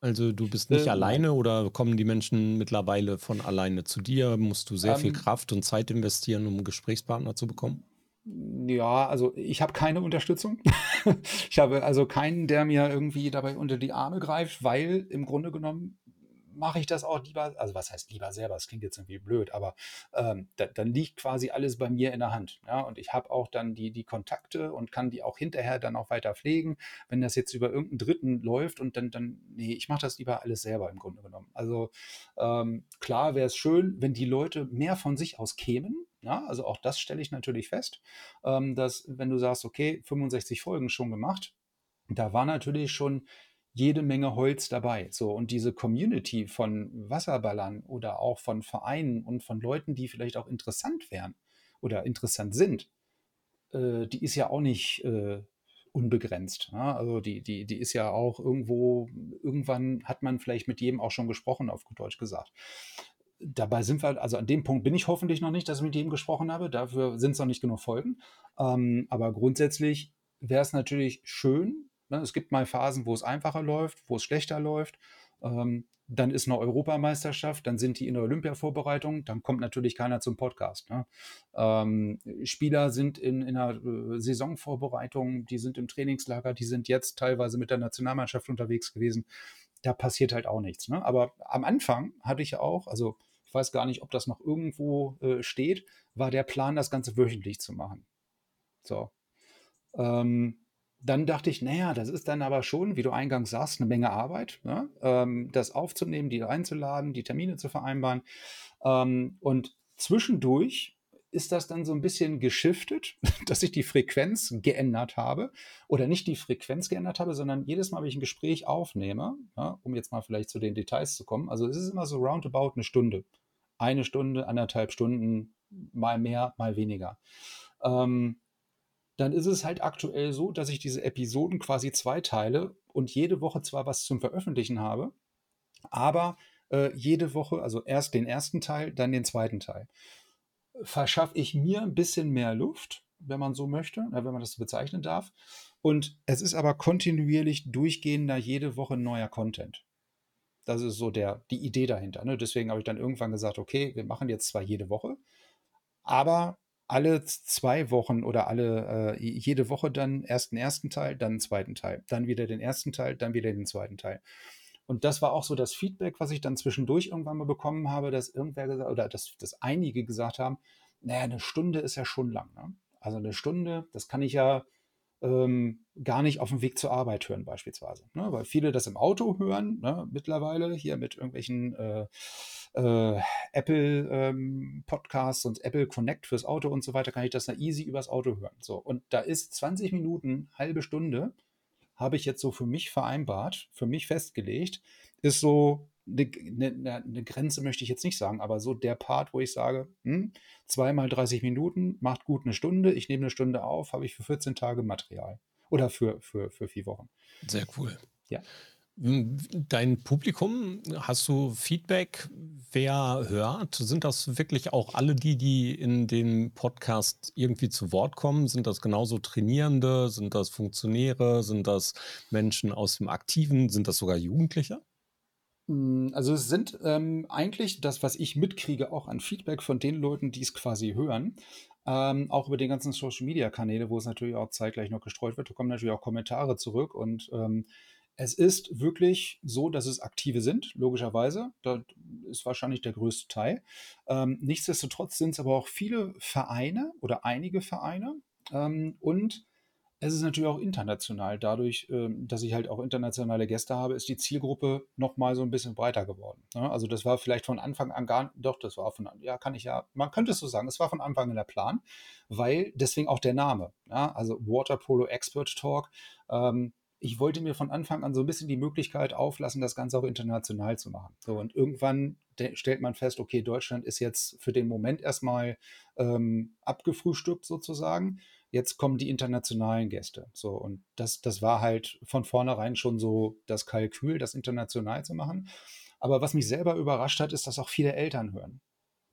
Also du bist nicht ähm, alleine oder kommen die Menschen mittlerweile von alleine zu dir? Musst du sehr ähm, viel Kraft und Zeit investieren, um einen Gesprächspartner zu bekommen? Ja, also ich habe keine Unterstützung. ich habe also keinen, der mir irgendwie dabei unter die Arme greift, weil im Grunde genommen mache ich das auch lieber, also was heißt lieber selber, das klingt jetzt irgendwie blöd, aber ähm, da, dann liegt quasi alles bei mir in der Hand. Ja? Und ich habe auch dann die, die Kontakte und kann die auch hinterher dann auch weiter pflegen. Wenn das jetzt über irgendeinen Dritten läuft und dann, dann nee, ich mache das lieber alles selber im Grunde genommen. Also ähm, klar wäre es schön, wenn die Leute mehr von sich aus kämen. Ja, also auch das stelle ich natürlich fest, ähm, dass wenn du sagst, okay, 65 Folgen schon gemacht, da war natürlich schon jede Menge Holz dabei. So, und diese Community von Wasserballern oder auch von Vereinen und von Leuten, die vielleicht auch interessant wären oder interessant sind, äh, die ist ja auch nicht äh, unbegrenzt. Ja? Also die, die, die ist ja auch irgendwo, irgendwann hat man vielleicht mit jedem auch schon gesprochen, auf gut Deutsch gesagt. Dabei sind wir, also an dem Punkt bin ich hoffentlich noch nicht, dass ich mit jedem gesprochen habe. Dafür sind es noch nicht genug Folgen. Ähm, aber grundsätzlich wäre es natürlich schön, Ne? Es gibt mal Phasen, wo es einfacher läuft, wo es schlechter läuft. Ähm, dann ist eine Europameisterschaft, dann sind die in der Olympia-Vorbereitung, dann kommt natürlich keiner zum Podcast. Ne? Ähm, Spieler sind in, in einer äh, Saisonvorbereitung, die sind im Trainingslager, die sind jetzt teilweise mit der Nationalmannschaft unterwegs gewesen. Da passiert halt auch nichts. Ne? Aber am Anfang hatte ich auch, also ich weiß gar nicht, ob das noch irgendwo äh, steht, war der Plan, das Ganze wöchentlich zu machen. So. Ähm, dann dachte ich, naja, das ist dann aber schon, wie du eingangs sagst, eine Menge Arbeit, ne? ähm, das aufzunehmen, die einzuladen, die Termine zu vereinbaren. Ähm, und zwischendurch ist das dann so ein bisschen geschiftet, dass ich die Frequenz geändert habe oder nicht die Frequenz geändert habe, sondern jedes Mal, wenn ich ein Gespräch aufnehme, ja, um jetzt mal vielleicht zu den Details zu kommen, also es ist immer so roundabout eine Stunde. Eine Stunde, anderthalb Stunden, mal mehr, mal weniger. Ähm, dann ist es halt aktuell so, dass ich diese Episoden quasi zweiteile und jede Woche zwar was zum Veröffentlichen habe, aber äh, jede Woche, also erst den ersten Teil, dann den zweiten Teil. Verschaffe ich mir ein bisschen mehr Luft, wenn man so möchte, wenn man das so bezeichnen darf. Und es ist aber kontinuierlich durchgehender jede Woche neuer Content. Das ist so der, die Idee dahinter. Ne? Deswegen habe ich dann irgendwann gesagt, okay, wir machen jetzt zwar jede Woche, aber alle zwei Wochen oder alle äh, jede Woche dann erst den ersten Teil, dann den zweiten Teil, dann wieder den ersten Teil, dann wieder den zweiten Teil. Und das war auch so das Feedback, was ich dann zwischendurch irgendwann mal bekommen habe, dass irgendwer gesagt oder dass, dass einige gesagt haben, naja, eine Stunde ist ja schon lang. Ne? Also eine Stunde, das kann ich ja ähm, gar nicht auf dem Weg zur Arbeit hören, beispielsweise. Ne? Weil viele das im Auto hören, ne? mittlerweile hier mit irgendwelchen äh, äh, Apple ähm, Podcasts und Apple Connect fürs Auto und so weiter, kann ich das da easy übers Auto hören. So, und da ist 20 Minuten, halbe Stunde, habe ich jetzt so für mich vereinbart, für mich festgelegt, ist so eine, eine, eine, Grenze möchte ich jetzt nicht sagen, aber so der Part, wo ich sage, hm, zweimal 30 Minuten, macht gut eine Stunde, ich nehme eine Stunde auf, habe ich für 14 Tage Material. Oder für, für, für vier Wochen. Sehr cool. Ja. Dein Publikum, hast du Feedback? Wer hört? Sind das wirklich auch alle die, die in dem Podcast irgendwie zu Wort kommen? Sind das genauso Trainierende? Sind das Funktionäre? Sind das Menschen aus dem Aktiven? Sind das sogar Jugendliche? Hm, also es sind ähm, eigentlich das, was ich mitkriege, auch an Feedback von den Leuten, die es quasi hören, ähm, auch über die ganzen Social-Media-Kanäle, wo es natürlich auch zeitgleich noch gestreut wird, da kommen natürlich auch Kommentare zurück und ähm, es ist wirklich so, dass es aktive sind, logischerweise. Das ist wahrscheinlich der größte Teil. Ähm, nichtsdestotrotz sind es aber auch viele Vereine oder einige Vereine. Ähm, und es ist natürlich auch international. Dadurch, ähm, dass ich halt auch internationale Gäste habe, ist die Zielgruppe nochmal so ein bisschen breiter geworden. Ne? Also das war vielleicht von Anfang an gar, doch, das war von, ja, kann ich ja, man könnte es so sagen, es war von Anfang an der Plan, weil deswegen auch der Name. Also Water Polo Expert Talk. Ich wollte mir von Anfang an so ein bisschen die Möglichkeit auflassen, das Ganze auch international zu machen. So, und irgendwann stellt man fest, okay, Deutschland ist jetzt für den Moment erstmal ähm, abgefrühstückt sozusagen. Jetzt kommen die internationalen Gäste. So, und das, das war halt von vornherein schon so das Kalkül, das international zu machen. Aber was mich selber überrascht hat, ist, dass auch viele Eltern hören.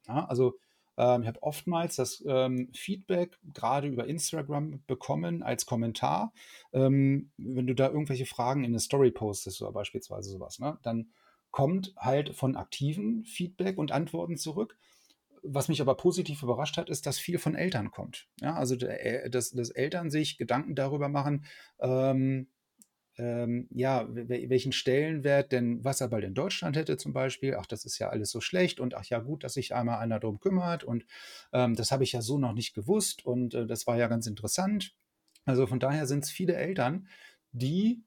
Ja, also ähm, ich habe oftmals das ähm, Feedback gerade über Instagram bekommen als Kommentar. Ähm, wenn du da irgendwelche Fragen in eine Story postest oder beispielsweise sowas, ne, dann kommt halt von Aktiven Feedback und Antworten zurück. Was mich aber positiv überrascht hat, ist, dass viel von Eltern kommt. Ja, also äh, dass, dass Eltern sich Gedanken darüber machen, ähm, ähm, ja, welchen Stellenwert denn Wasserball in Deutschland hätte zum Beispiel. Ach, das ist ja alles so schlecht und ach ja, gut, dass sich einmal einer darum kümmert und ähm, das habe ich ja so noch nicht gewusst und äh, das war ja ganz interessant. Also von daher sind es viele Eltern, die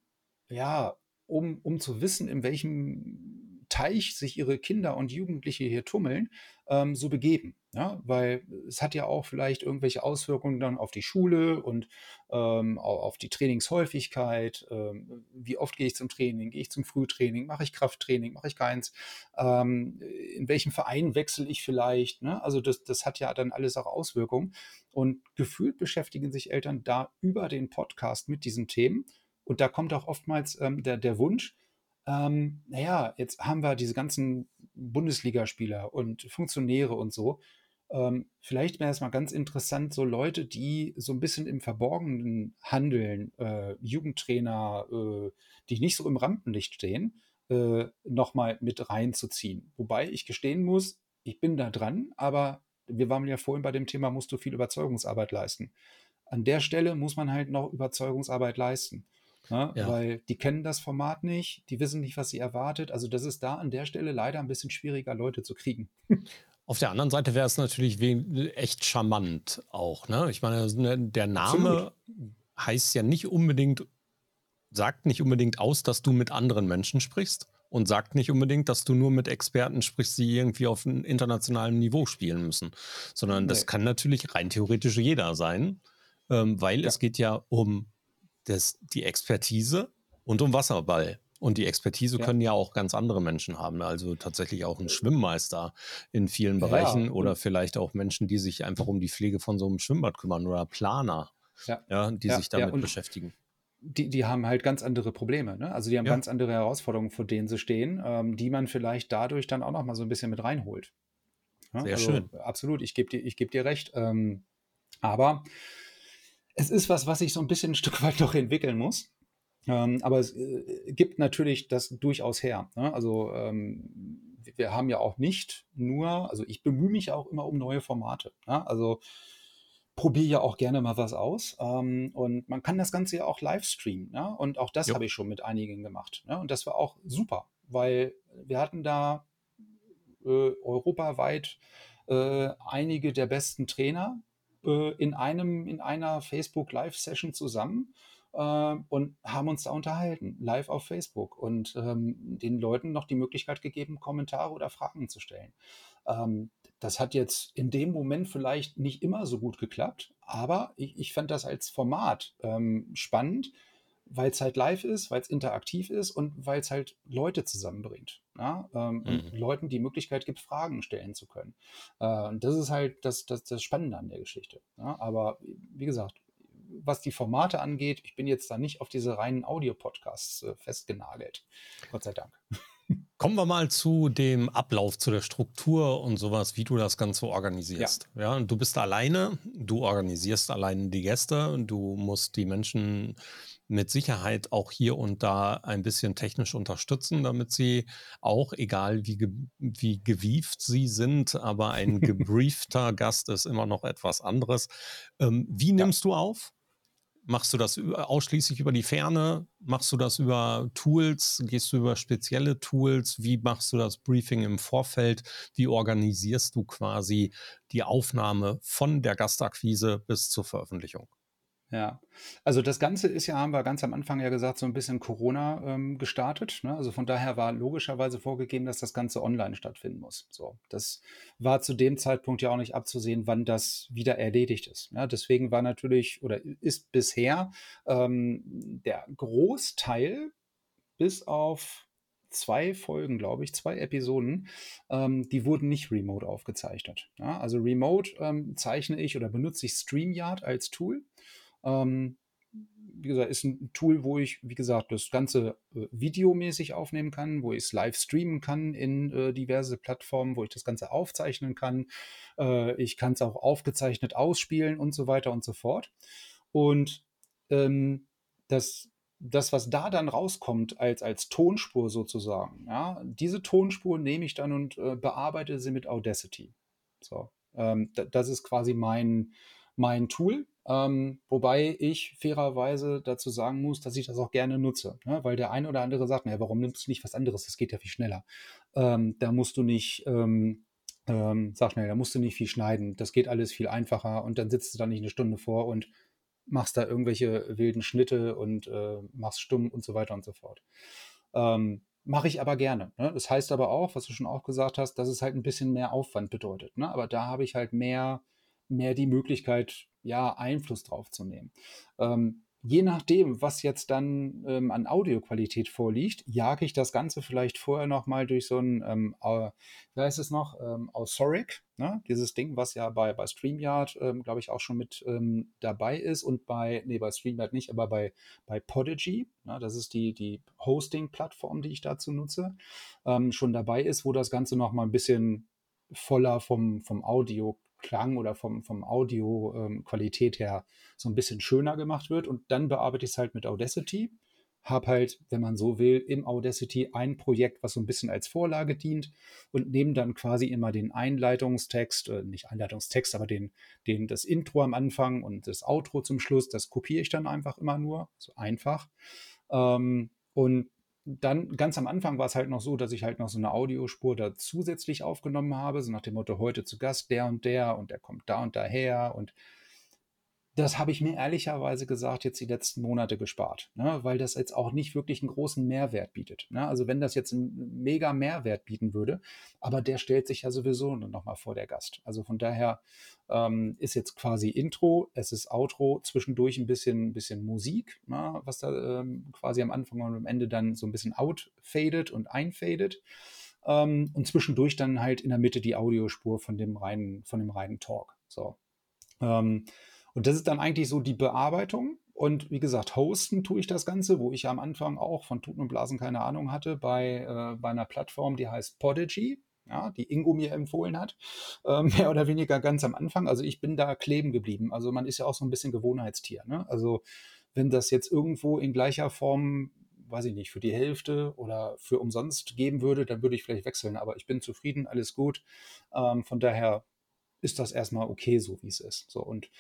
ja, um, um zu wissen, in welchem Teich sich ihre Kinder und Jugendliche hier tummeln, ähm, so begeben. Ja? Weil es hat ja auch vielleicht irgendwelche Auswirkungen dann auf die Schule und ähm, auf die Trainingshäufigkeit. Ähm, wie oft gehe ich zum Training? Gehe ich zum Frühtraining? Mache ich Krafttraining? Mache ich keins? Ähm, in welchem Verein wechsle ich vielleicht? Ne? Also das, das hat ja dann alles auch Auswirkungen. Und gefühlt beschäftigen sich Eltern da über den Podcast mit diesen Themen. Und da kommt auch oftmals ähm, der, der Wunsch, ähm, naja, jetzt haben wir diese ganzen Bundesligaspieler und Funktionäre und so. Ähm, vielleicht wäre es mal ganz interessant, so Leute, die so ein bisschen im Verborgenen handeln, äh, Jugendtrainer, äh, die nicht so im Rampenlicht stehen, äh, nochmal mit reinzuziehen. Wobei ich gestehen muss, ich bin da dran, aber wir waren ja vorhin bei dem Thema, musst du viel Überzeugungsarbeit leisten. An der Stelle muss man halt noch Überzeugungsarbeit leisten. Ne? Ja. Weil die kennen das Format nicht, die wissen nicht, was sie erwartet. Also das ist da an der Stelle leider ein bisschen schwieriger, Leute zu kriegen. Auf der anderen Seite wäre es natürlich echt charmant auch. Ne? Ich meine, ne, der Name Absolut. heißt ja nicht unbedingt, sagt nicht unbedingt aus, dass du mit anderen Menschen sprichst und sagt nicht unbedingt, dass du nur mit Experten sprichst, die irgendwie auf einem internationalen Niveau spielen müssen, sondern nee. das kann natürlich rein theoretisch jeder sein, ähm, weil ja. es geht ja um das, die Expertise und um Wasserball. Und die Expertise ja. können ja auch ganz andere Menschen haben. Also tatsächlich auch ein Schwimmmeister in vielen Bereichen ja, oder vielleicht auch Menschen, die sich einfach um die Pflege von so einem Schwimmbad kümmern oder Planer, ja. die sich damit beschäftigen. Die, die haben halt ganz andere Probleme. Ne? Also die haben ganz andere Herausforderungen, vor denen sie stehen, ähm, die man vielleicht dadurch dann auch noch mal so ein bisschen mit reinholt. Sehr also, schön. Absolut, ich gebe dir, geb dir recht. Ähm, aber es ist was, was sich so ein bisschen ein Stück weit noch entwickeln muss. Ähm, aber es äh, gibt natürlich das durchaus her. Ne? Also ähm, wir haben ja auch nicht nur, also ich bemühe mich auch immer um neue Formate. Ne? Also probiere ja auch gerne mal was aus. Ähm, und man kann das Ganze ja auch live streamen. Ne? Und auch das habe ich schon mit einigen gemacht. Ne? Und das war auch super, weil wir hatten da äh, europaweit äh, einige der besten Trainer äh, in, einem, in einer Facebook Live-Session zusammen äh, und haben uns da unterhalten, live auf Facebook und ähm, den Leuten noch die Möglichkeit gegeben, Kommentare oder Fragen zu stellen. Ähm, das hat jetzt in dem Moment vielleicht nicht immer so gut geklappt, aber ich, ich fand das als Format ähm, spannend, weil es halt live ist, weil es interaktiv ist und weil es halt Leute zusammenbringt. Ja? Ähm, mhm. Und Leuten die Möglichkeit gibt, Fragen stellen zu können. Äh, und das ist halt das, das, das Spannende an der Geschichte. Ja? Aber wie gesagt, was die Formate angeht, ich bin jetzt da nicht auf diese reinen Audio-Podcasts äh, festgenagelt. Gott sei Dank. Kommen wir mal zu dem Ablauf, zu der Struktur und sowas, wie du das Ganze organisierst. Ja, ja du bist alleine, du organisierst alleine die Gäste, du musst die Menschen mit Sicherheit auch hier und da ein bisschen technisch unterstützen, damit sie auch, egal wie, ge wie gewieft sie sind, aber ein gebriefter Gast ist immer noch etwas anderes. Ähm, wie nimmst ja. du auf? Machst du das ausschließlich über die Ferne? Machst du das über Tools? Gehst du über spezielle Tools? Wie machst du das Briefing im Vorfeld? Wie organisierst du quasi die Aufnahme von der Gastakquise bis zur Veröffentlichung? Ja, also das Ganze ist ja, haben wir ganz am Anfang ja gesagt, so ein bisschen Corona ähm, gestartet. Ne? Also von daher war logischerweise vorgegeben, dass das Ganze online stattfinden muss. So, das war zu dem Zeitpunkt ja auch nicht abzusehen, wann das wieder erledigt ist. Ne? Deswegen war natürlich oder ist bisher ähm, der Großteil bis auf zwei Folgen, glaube ich, zwei Episoden, ähm, die wurden nicht remote aufgezeichnet. Ja? Also remote ähm, zeichne ich oder benutze ich StreamYard als Tool. Ähm, wie gesagt, ist ein Tool, wo ich, wie gesagt, das Ganze äh, videomäßig aufnehmen kann, wo ich es live streamen kann in äh, diverse Plattformen, wo ich das Ganze aufzeichnen kann. Äh, ich kann es auch aufgezeichnet ausspielen und so weiter und so fort. Und ähm, das, das, was da dann rauskommt als, als Tonspur sozusagen, ja, diese Tonspur nehme ich dann und äh, bearbeite sie mit Audacity. So, ähm, das ist quasi mein, mein Tool, ähm, wobei ich fairerweise dazu sagen muss, dass ich das auch gerne nutze, ne? weil der eine oder andere sagt, naja, warum nimmst du nicht was anderes? Das geht ja viel schneller. Ähm, da musst du nicht, ähm, ähm, sag schnell, da musst du nicht viel schneiden. Das geht alles viel einfacher und dann sitzt du da nicht eine Stunde vor und machst da irgendwelche wilden Schnitte und äh, machst stumm und so weiter und so fort. Ähm, Mache ich aber gerne. Ne? Das heißt aber auch, was du schon auch gesagt hast, dass es halt ein bisschen mehr Aufwand bedeutet. Ne? Aber da habe ich halt mehr, mehr die Möglichkeit, ja, Einfluss drauf zu nehmen. Ähm, je nachdem, was jetzt dann ähm, an Audioqualität vorliegt, jage ich das Ganze vielleicht vorher nochmal durch so ein, ähm, äh, wie heißt es noch, ähm, Authoric, ne? dieses Ding, was ja bei, bei StreamYard, ähm, glaube ich, auch schon mit ähm, dabei ist und bei, nee, bei StreamYard nicht, aber bei, bei Podigy, ne? das ist die, die Hosting-Plattform, die ich dazu nutze, ähm, schon dabei ist, wo das Ganze nochmal ein bisschen voller vom, vom Audio Klang oder vom, vom Audio-Qualität ähm, her so ein bisschen schöner gemacht wird. Und dann bearbeite ich es halt mit Audacity. Habe halt, wenn man so will, im Audacity ein Projekt, was so ein bisschen als Vorlage dient und nehme dann quasi immer den Einleitungstext, äh, nicht Einleitungstext, aber den, den, das Intro am Anfang und das Outro zum Schluss, das kopiere ich dann einfach immer nur, so einfach. Ähm, und dann ganz am Anfang war es halt noch so, dass ich halt noch so eine Audiospur da zusätzlich aufgenommen habe, so nach dem Motto, heute zu Gast der und der und der kommt da und daher und das habe ich mir ehrlicherweise gesagt jetzt die letzten Monate gespart, ne? weil das jetzt auch nicht wirklich einen großen Mehrwert bietet. Ne? Also wenn das jetzt einen mega Mehrwert bieten würde, aber der stellt sich ja sowieso nochmal vor der Gast. Also von daher ähm, ist jetzt quasi Intro, es ist Outro, zwischendurch ein bisschen, bisschen Musik, ne? was da ähm, quasi am Anfang und am Ende dann so ein bisschen outfadet und einfadet. Ähm, und zwischendurch dann halt in der Mitte die Audiospur von dem reinen, von dem reinen Talk. So. Und das ist dann eigentlich so die Bearbeitung. Und wie gesagt, hosten tue ich das Ganze, wo ich ja am Anfang auch von Tuten und Blasen keine Ahnung hatte, bei, äh, bei einer Plattform, die heißt Podigy, ja, die Ingo mir empfohlen hat, äh, mehr oder weniger ganz am Anfang. Also ich bin da kleben geblieben. Also man ist ja auch so ein bisschen Gewohnheitstier. Ne? Also wenn das jetzt irgendwo in gleicher Form, weiß ich nicht, für die Hälfte oder für umsonst geben würde, dann würde ich vielleicht wechseln. Aber ich bin zufrieden, alles gut. Ähm, von daher ist das erstmal okay, so wie es ist. So und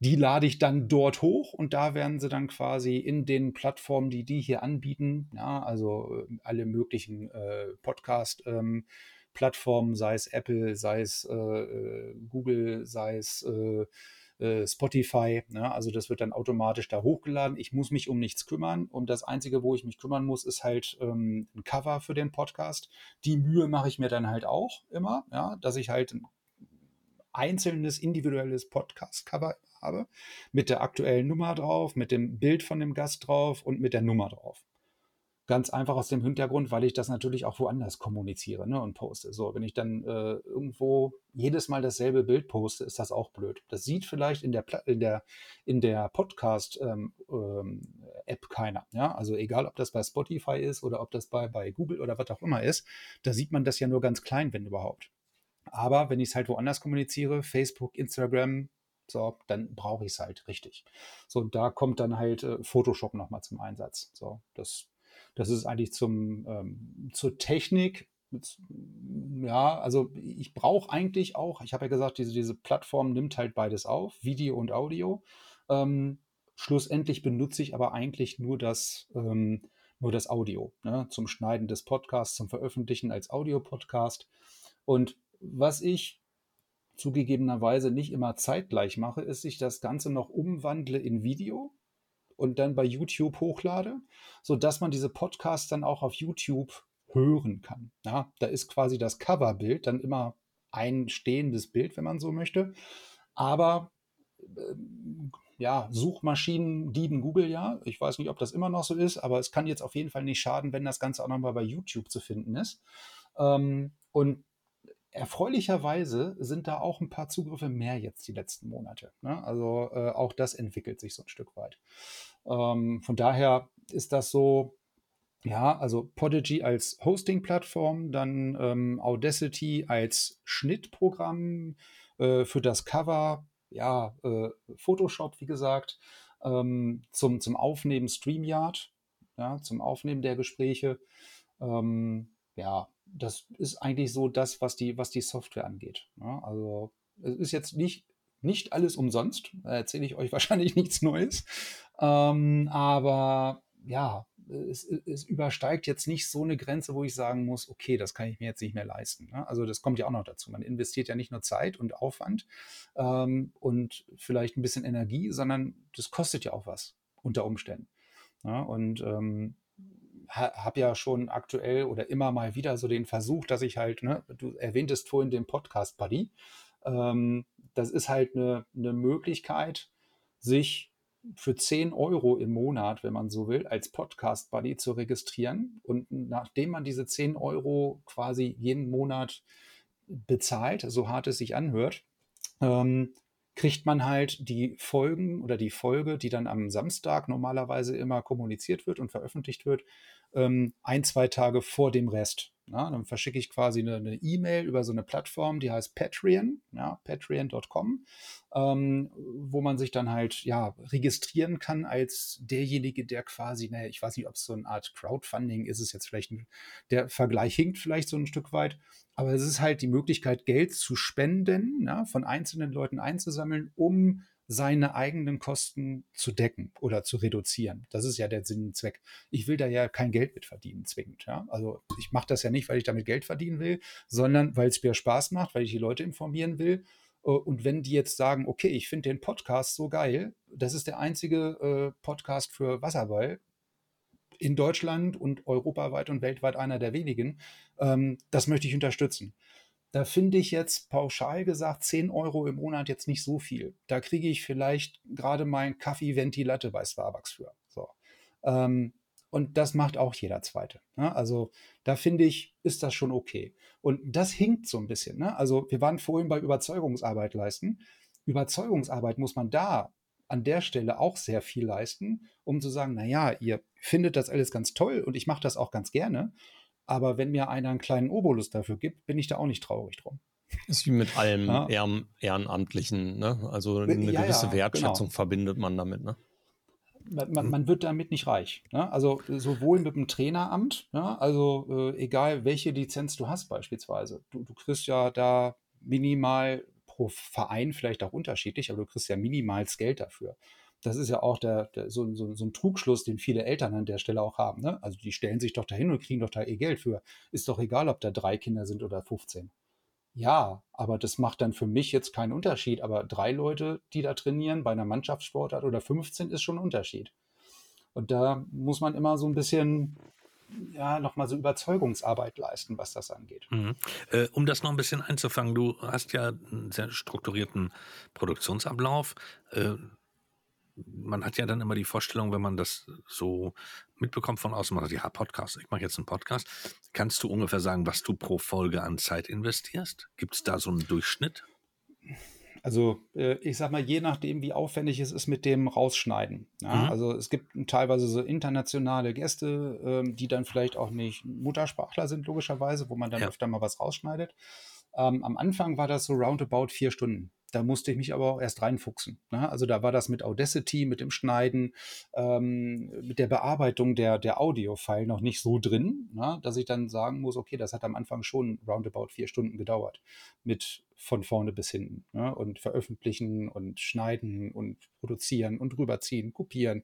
die lade ich dann dort hoch und da werden sie dann quasi in den Plattformen, die die hier anbieten, ja, also äh, alle möglichen äh, Podcast-Plattformen, ähm, sei es Apple, sei es äh, äh Google, sei es äh, äh, Spotify. Ja, also das wird dann automatisch da hochgeladen. Ich muss mich um nichts kümmern. Und das Einzige, wo ich mich kümmern muss, ist halt ähm, ein Cover für den Podcast. Die Mühe mache ich mir dann halt auch immer, ja, dass ich halt ein einzelnes individuelles Podcast-Cover habe, mit der aktuellen Nummer drauf, mit dem Bild von dem Gast drauf und mit der Nummer drauf. Ganz einfach aus dem Hintergrund, weil ich das natürlich auch woanders kommuniziere ne, und poste. So, wenn ich dann äh, irgendwo jedes Mal dasselbe Bild poste, ist das auch blöd. Das sieht vielleicht in der, in der, in der Podcast-App ähm, ähm, keiner. Ja? Also egal, ob das bei Spotify ist oder ob das bei, bei Google oder was auch immer ist, da sieht man das ja nur ganz klein, wenn überhaupt. Aber wenn ich es halt woanders kommuniziere, Facebook, Instagram, so, dann brauche ich es halt richtig. So, und da kommt dann halt äh, Photoshop nochmal zum Einsatz. So, das das ist eigentlich zum, ähm, zur Technik. Ja, also ich brauche eigentlich auch, ich habe ja gesagt, diese, diese Plattform nimmt halt beides auf, Video und Audio. Ähm, schlussendlich benutze ich aber eigentlich nur das, ähm, nur das Audio ne? zum Schneiden des Podcasts, zum Veröffentlichen als Audiopodcast. Und was ich zugegebenerweise nicht immer zeitgleich mache, ist, ich das Ganze noch umwandle in Video und dann bei YouTube hochlade, sodass man diese Podcasts dann auch auf YouTube hören kann. Ja, da ist quasi das Coverbild dann immer ein stehendes Bild, wenn man so möchte. Aber äh, ja, Suchmaschinen dieben Google ja. Ich weiß nicht, ob das immer noch so ist, aber es kann jetzt auf jeden Fall nicht schaden, wenn das Ganze auch nochmal bei YouTube zu finden ist. Ähm, und erfreulicherweise sind da auch ein paar Zugriffe mehr jetzt die letzten Monate. Ne? Also äh, auch das entwickelt sich so ein Stück weit. Ähm, von daher ist das so, ja, also Podigy als Hosting-Plattform, dann ähm, Audacity als Schnittprogramm äh, für das Cover, ja, äh, Photoshop, wie gesagt, ähm, zum, zum Aufnehmen StreamYard, ja, zum Aufnehmen der Gespräche. Ähm, ja, das ist eigentlich so das, was die, was die Software angeht. Ja, ne? also es ist jetzt nicht, nicht alles umsonst, da erzähle ich euch wahrscheinlich nichts Neues. Ähm, aber ja, es, es, übersteigt jetzt nicht so eine Grenze, wo ich sagen muss, okay, das kann ich mir jetzt nicht mehr leisten. Ne? Also das kommt ja auch noch dazu. Man investiert ja nicht nur Zeit und Aufwand ähm, und vielleicht ein bisschen Energie, sondern das kostet ja auch was unter Umständen. Ja? Ne? Und ähm, habe ja schon aktuell oder immer mal wieder so den Versuch, dass ich halt, ne, du erwähntest vorhin den Podcast Buddy. Ähm, das ist halt eine, eine Möglichkeit, sich für 10 Euro im Monat, wenn man so will, als Podcast Buddy zu registrieren. Und nachdem man diese 10 Euro quasi jeden Monat bezahlt, so hart es sich anhört, ähm, kriegt man halt die Folgen oder die Folge, die dann am Samstag normalerweise immer kommuniziert wird und veröffentlicht wird, ähm, ein, zwei Tage vor dem Rest. Ja, dann verschicke ich quasi eine E-Mail über so eine Plattform, die heißt Patreon, ja, patreon.com, ähm, wo man sich dann halt ja registrieren kann als derjenige, der quasi, naja, ich weiß nicht, ob es so eine Art Crowdfunding ist, es jetzt vielleicht ein, der Vergleich hinkt vielleicht so ein Stück weit, aber es ist halt die Möglichkeit, Geld zu spenden, ja, von einzelnen Leuten einzusammeln, um seine eigenen Kosten zu decken oder zu reduzieren. Das ist ja der Sinn und Zweck. Ich will da ja kein Geld mit verdienen, zwingend. Ja? Also ich mache das ja nicht, weil ich damit Geld verdienen will, sondern weil es mir Spaß macht, weil ich die Leute informieren will. Äh, und wenn die jetzt sagen, okay, ich finde den Podcast so geil, das ist der einzige äh, Podcast für Wasserball in Deutschland und europaweit und weltweit einer der wenigen, ähm, das möchte ich unterstützen. Da finde ich jetzt pauschal gesagt 10 Euro im Monat jetzt nicht so viel. Da kriege ich vielleicht gerade mein Kaffee Venti Latte bei Starbucks für. So. Ähm, und das macht auch jeder Zweite. Ne? Also da finde ich, ist das schon okay. Und das hinkt so ein bisschen. Ne? Also wir waren vorhin bei Überzeugungsarbeit leisten. Überzeugungsarbeit muss man da an der Stelle auch sehr viel leisten, um zu sagen, naja, ihr findet das alles ganz toll und ich mache das auch ganz gerne. Aber wenn mir einer einen kleinen Obolus dafür gibt, bin ich da auch nicht traurig drum. Ist wie mit allem ja. Ehrenamtlichen, ne? Also eine ja, gewisse ja, Wertschätzung genau. verbindet man damit, ne? Man, man, wird damit nicht reich. Ne? Also sowohl mit dem Traineramt, ne? also äh, egal welche Lizenz du hast beispielsweise. Du, du kriegst ja da minimal pro Verein vielleicht auch unterschiedlich, aber du kriegst ja minimals Geld dafür das ist ja auch der, der so, so, so, ein Trugschluss, den viele Eltern an der Stelle auch haben. Ne? Also die stellen sich doch dahin und kriegen doch da ihr Geld für. Ist doch egal, ob da drei Kinder sind oder 15. Ja, aber das macht dann für mich jetzt keinen Unterschied. Aber drei Leute, die da trainieren, bei einer Mannschaftssportart oder 15, ist schon ein Unterschied. Und da muss man immer so ein bisschen ja, nochmal so Überzeugungsarbeit leisten, was das angeht. Mhm. Äh, um das noch ein bisschen einzufangen, du hast ja einen sehr strukturierten Produktionsablauf. Äh, man hat ja dann immer die Vorstellung, wenn man das so mitbekommt von außen, man sagt, ja, Podcast, ich mache jetzt einen Podcast. Kannst du ungefähr sagen, was du pro Folge an Zeit investierst? Gibt es da so einen Durchschnitt? Also äh, ich sag mal, je nachdem, wie aufwendig es ist mit dem Rausschneiden. Ja? Mhm. Also es gibt teilweise so internationale Gäste, ähm, die dann vielleicht auch nicht Muttersprachler sind, logischerweise, wo man dann ja. öfter mal was rausschneidet. Ähm, am Anfang war das so roundabout vier Stunden. Da musste ich mich aber auch erst reinfuchsen. Ne? Also da war das mit Audacity, mit dem Schneiden, ähm, mit der Bearbeitung der, der Audio-File noch nicht so drin, ne? dass ich dann sagen muss, okay, das hat am Anfang schon roundabout vier Stunden gedauert. Mit von vorne bis hinten. Ne? Und veröffentlichen und schneiden und produzieren und rüberziehen, kopieren.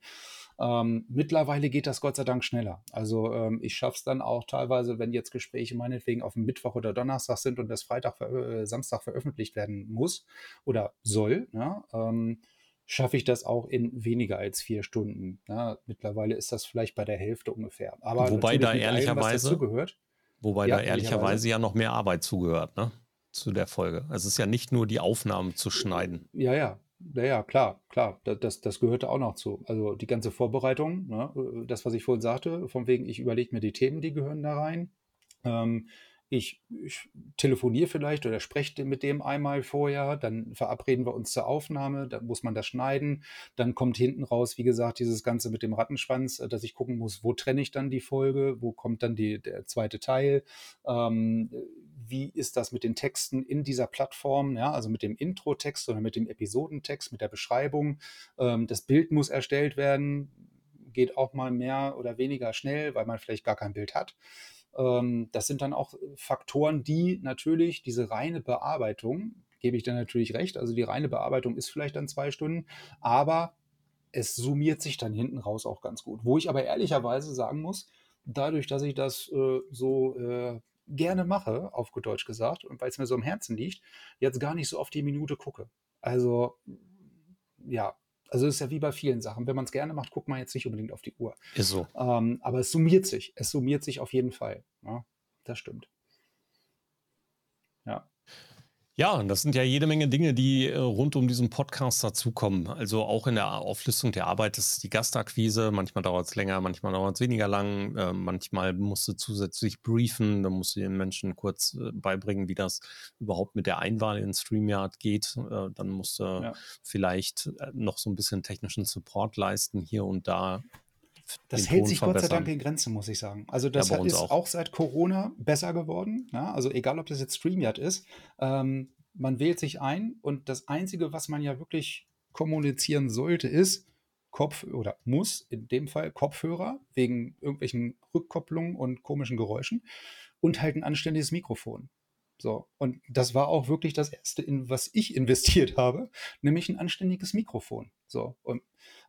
Ähm, mittlerweile geht das Gott sei Dank schneller. Also ähm, ich schaffe es dann auch teilweise, wenn jetzt Gespräche meinetwegen auf dem Mittwoch oder Donnerstag sind und das Freitag, äh, Samstag veröffentlicht werden muss oder soll, ja, ähm, schaffe ich das auch in weniger als vier Stunden. Ja, mittlerweile ist das vielleicht bei der Hälfte ungefähr. Aber wobei da ehrlicherweise, allem, wobei ja, da ehrlicherweise ja noch mehr Arbeit zugehört, ne? Zu der Folge. Also es ist ja nicht nur die Aufnahmen zu schneiden. Ja, ja. Ja, ja, klar, klar. Das, das gehörte auch noch zu. Also die ganze Vorbereitung, ne? das, was ich vorhin sagte, von wegen, ich überlege mir die Themen, die gehören da rein. Ähm, ich, ich telefoniere vielleicht oder spreche mit dem einmal vorher, dann verabreden wir uns zur Aufnahme, dann muss man das schneiden, dann kommt hinten raus, wie gesagt, dieses Ganze mit dem Rattenschwanz, äh, dass ich gucken muss, wo trenne ich dann die Folge, wo kommt dann die, der zweite Teil, ähm, wie ist das mit den Texten in dieser Plattform, ja, also mit dem Intro-Text oder mit dem Episodentext, mit der Beschreibung. Ähm, das Bild muss erstellt werden, geht auch mal mehr oder weniger schnell, weil man vielleicht gar kein Bild hat. Ähm, das sind dann auch Faktoren, die natürlich diese reine Bearbeitung, gebe ich dann natürlich recht, also die reine Bearbeitung ist vielleicht dann zwei Stunden, aber es summiert sich dann hinten raus auch ganz gut. Wo ich aber ehrlicherweise sagen muss, dadurch, dass ich das äh, so äh, gerne mache, auf gut Deutsch gesagt, und weil es mir so am Herzen liegt, jetzt gar nicht so auf die Minute gucke. Also, ja, also es ist ja wie bei vielen Sachen. Wenn man es gerne macht, guckt man jetzt nicht unbedingt auf die Uhr. Ist so. Ähm, aber es summiert sich. Es summiert sich auf jeden Fall. Ja, das stimmt. Ja. Ja, das sind ja jede Menge Dinge, die äh, rund um diesen Podcast dazukommen. Also auch in der Auflistung der Arbeit ist die Gastakquise. Manchmal dauert es länger, manchmal dauert es weniger lang. Äh, manchmal musst du zusätzlich briefen. Dann musst du den Menschen kurz äh, beibringen, wie das überhaupt mit der Einwahl in StreamYard geht. Äh, dann musst du ja. vielleicht äh, noch so ein bisschen technischen Support leisten hier und da das hält sich Gott sei Dank in Grenzen, muss ich sagen. Also das ja, ist auch. auch. seit Corona besser geworden. Ja? Also egal, ob das jetzt StreamYard ist, ähm, man wählt sich ein und das Einzige, was man ja wirklich kommunizieren sollte, ist Kopf oder muss in dem Fall Kopfhörer wegen irgendwelchen Rückkopplungen und komischen Geräuschen und halt ein anständiges Mikrofon. So, und das war auch wirklich das Erste, in was ich investiert habe, nämlich ein anständiges Mikrofon. So, und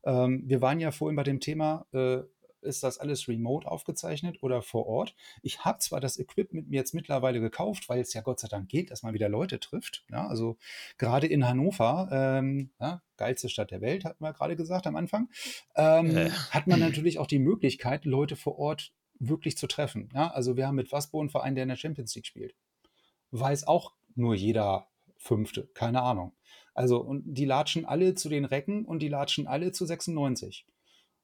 ähm, wir waren ja vorhin bei dem Thema, äh, ist das alles remote aufgezeichnet oder vor Ort? Ich habe zwar das Equipment mir jetzt mittlerweile gekauft, weil es ja Gott sei Dank geht, dass man wieder Leute trifft. Ja, also gerade in Hannover, ähm, ja, geilste Stadt der Welt, hatten wir gerade gesagt am Anfang, ähm, äh. hat man natürlich auch die Möglichkeit, Leute vor Ort wirklich zu treffen. Ja, also wir haben mit Waspo einen Verein, der in der Champions League spielt. Weiß auch nur jeder Fünfte, keine Ahnung. Also, und die latschen alle zu den Recken und die latschen alle zu 96.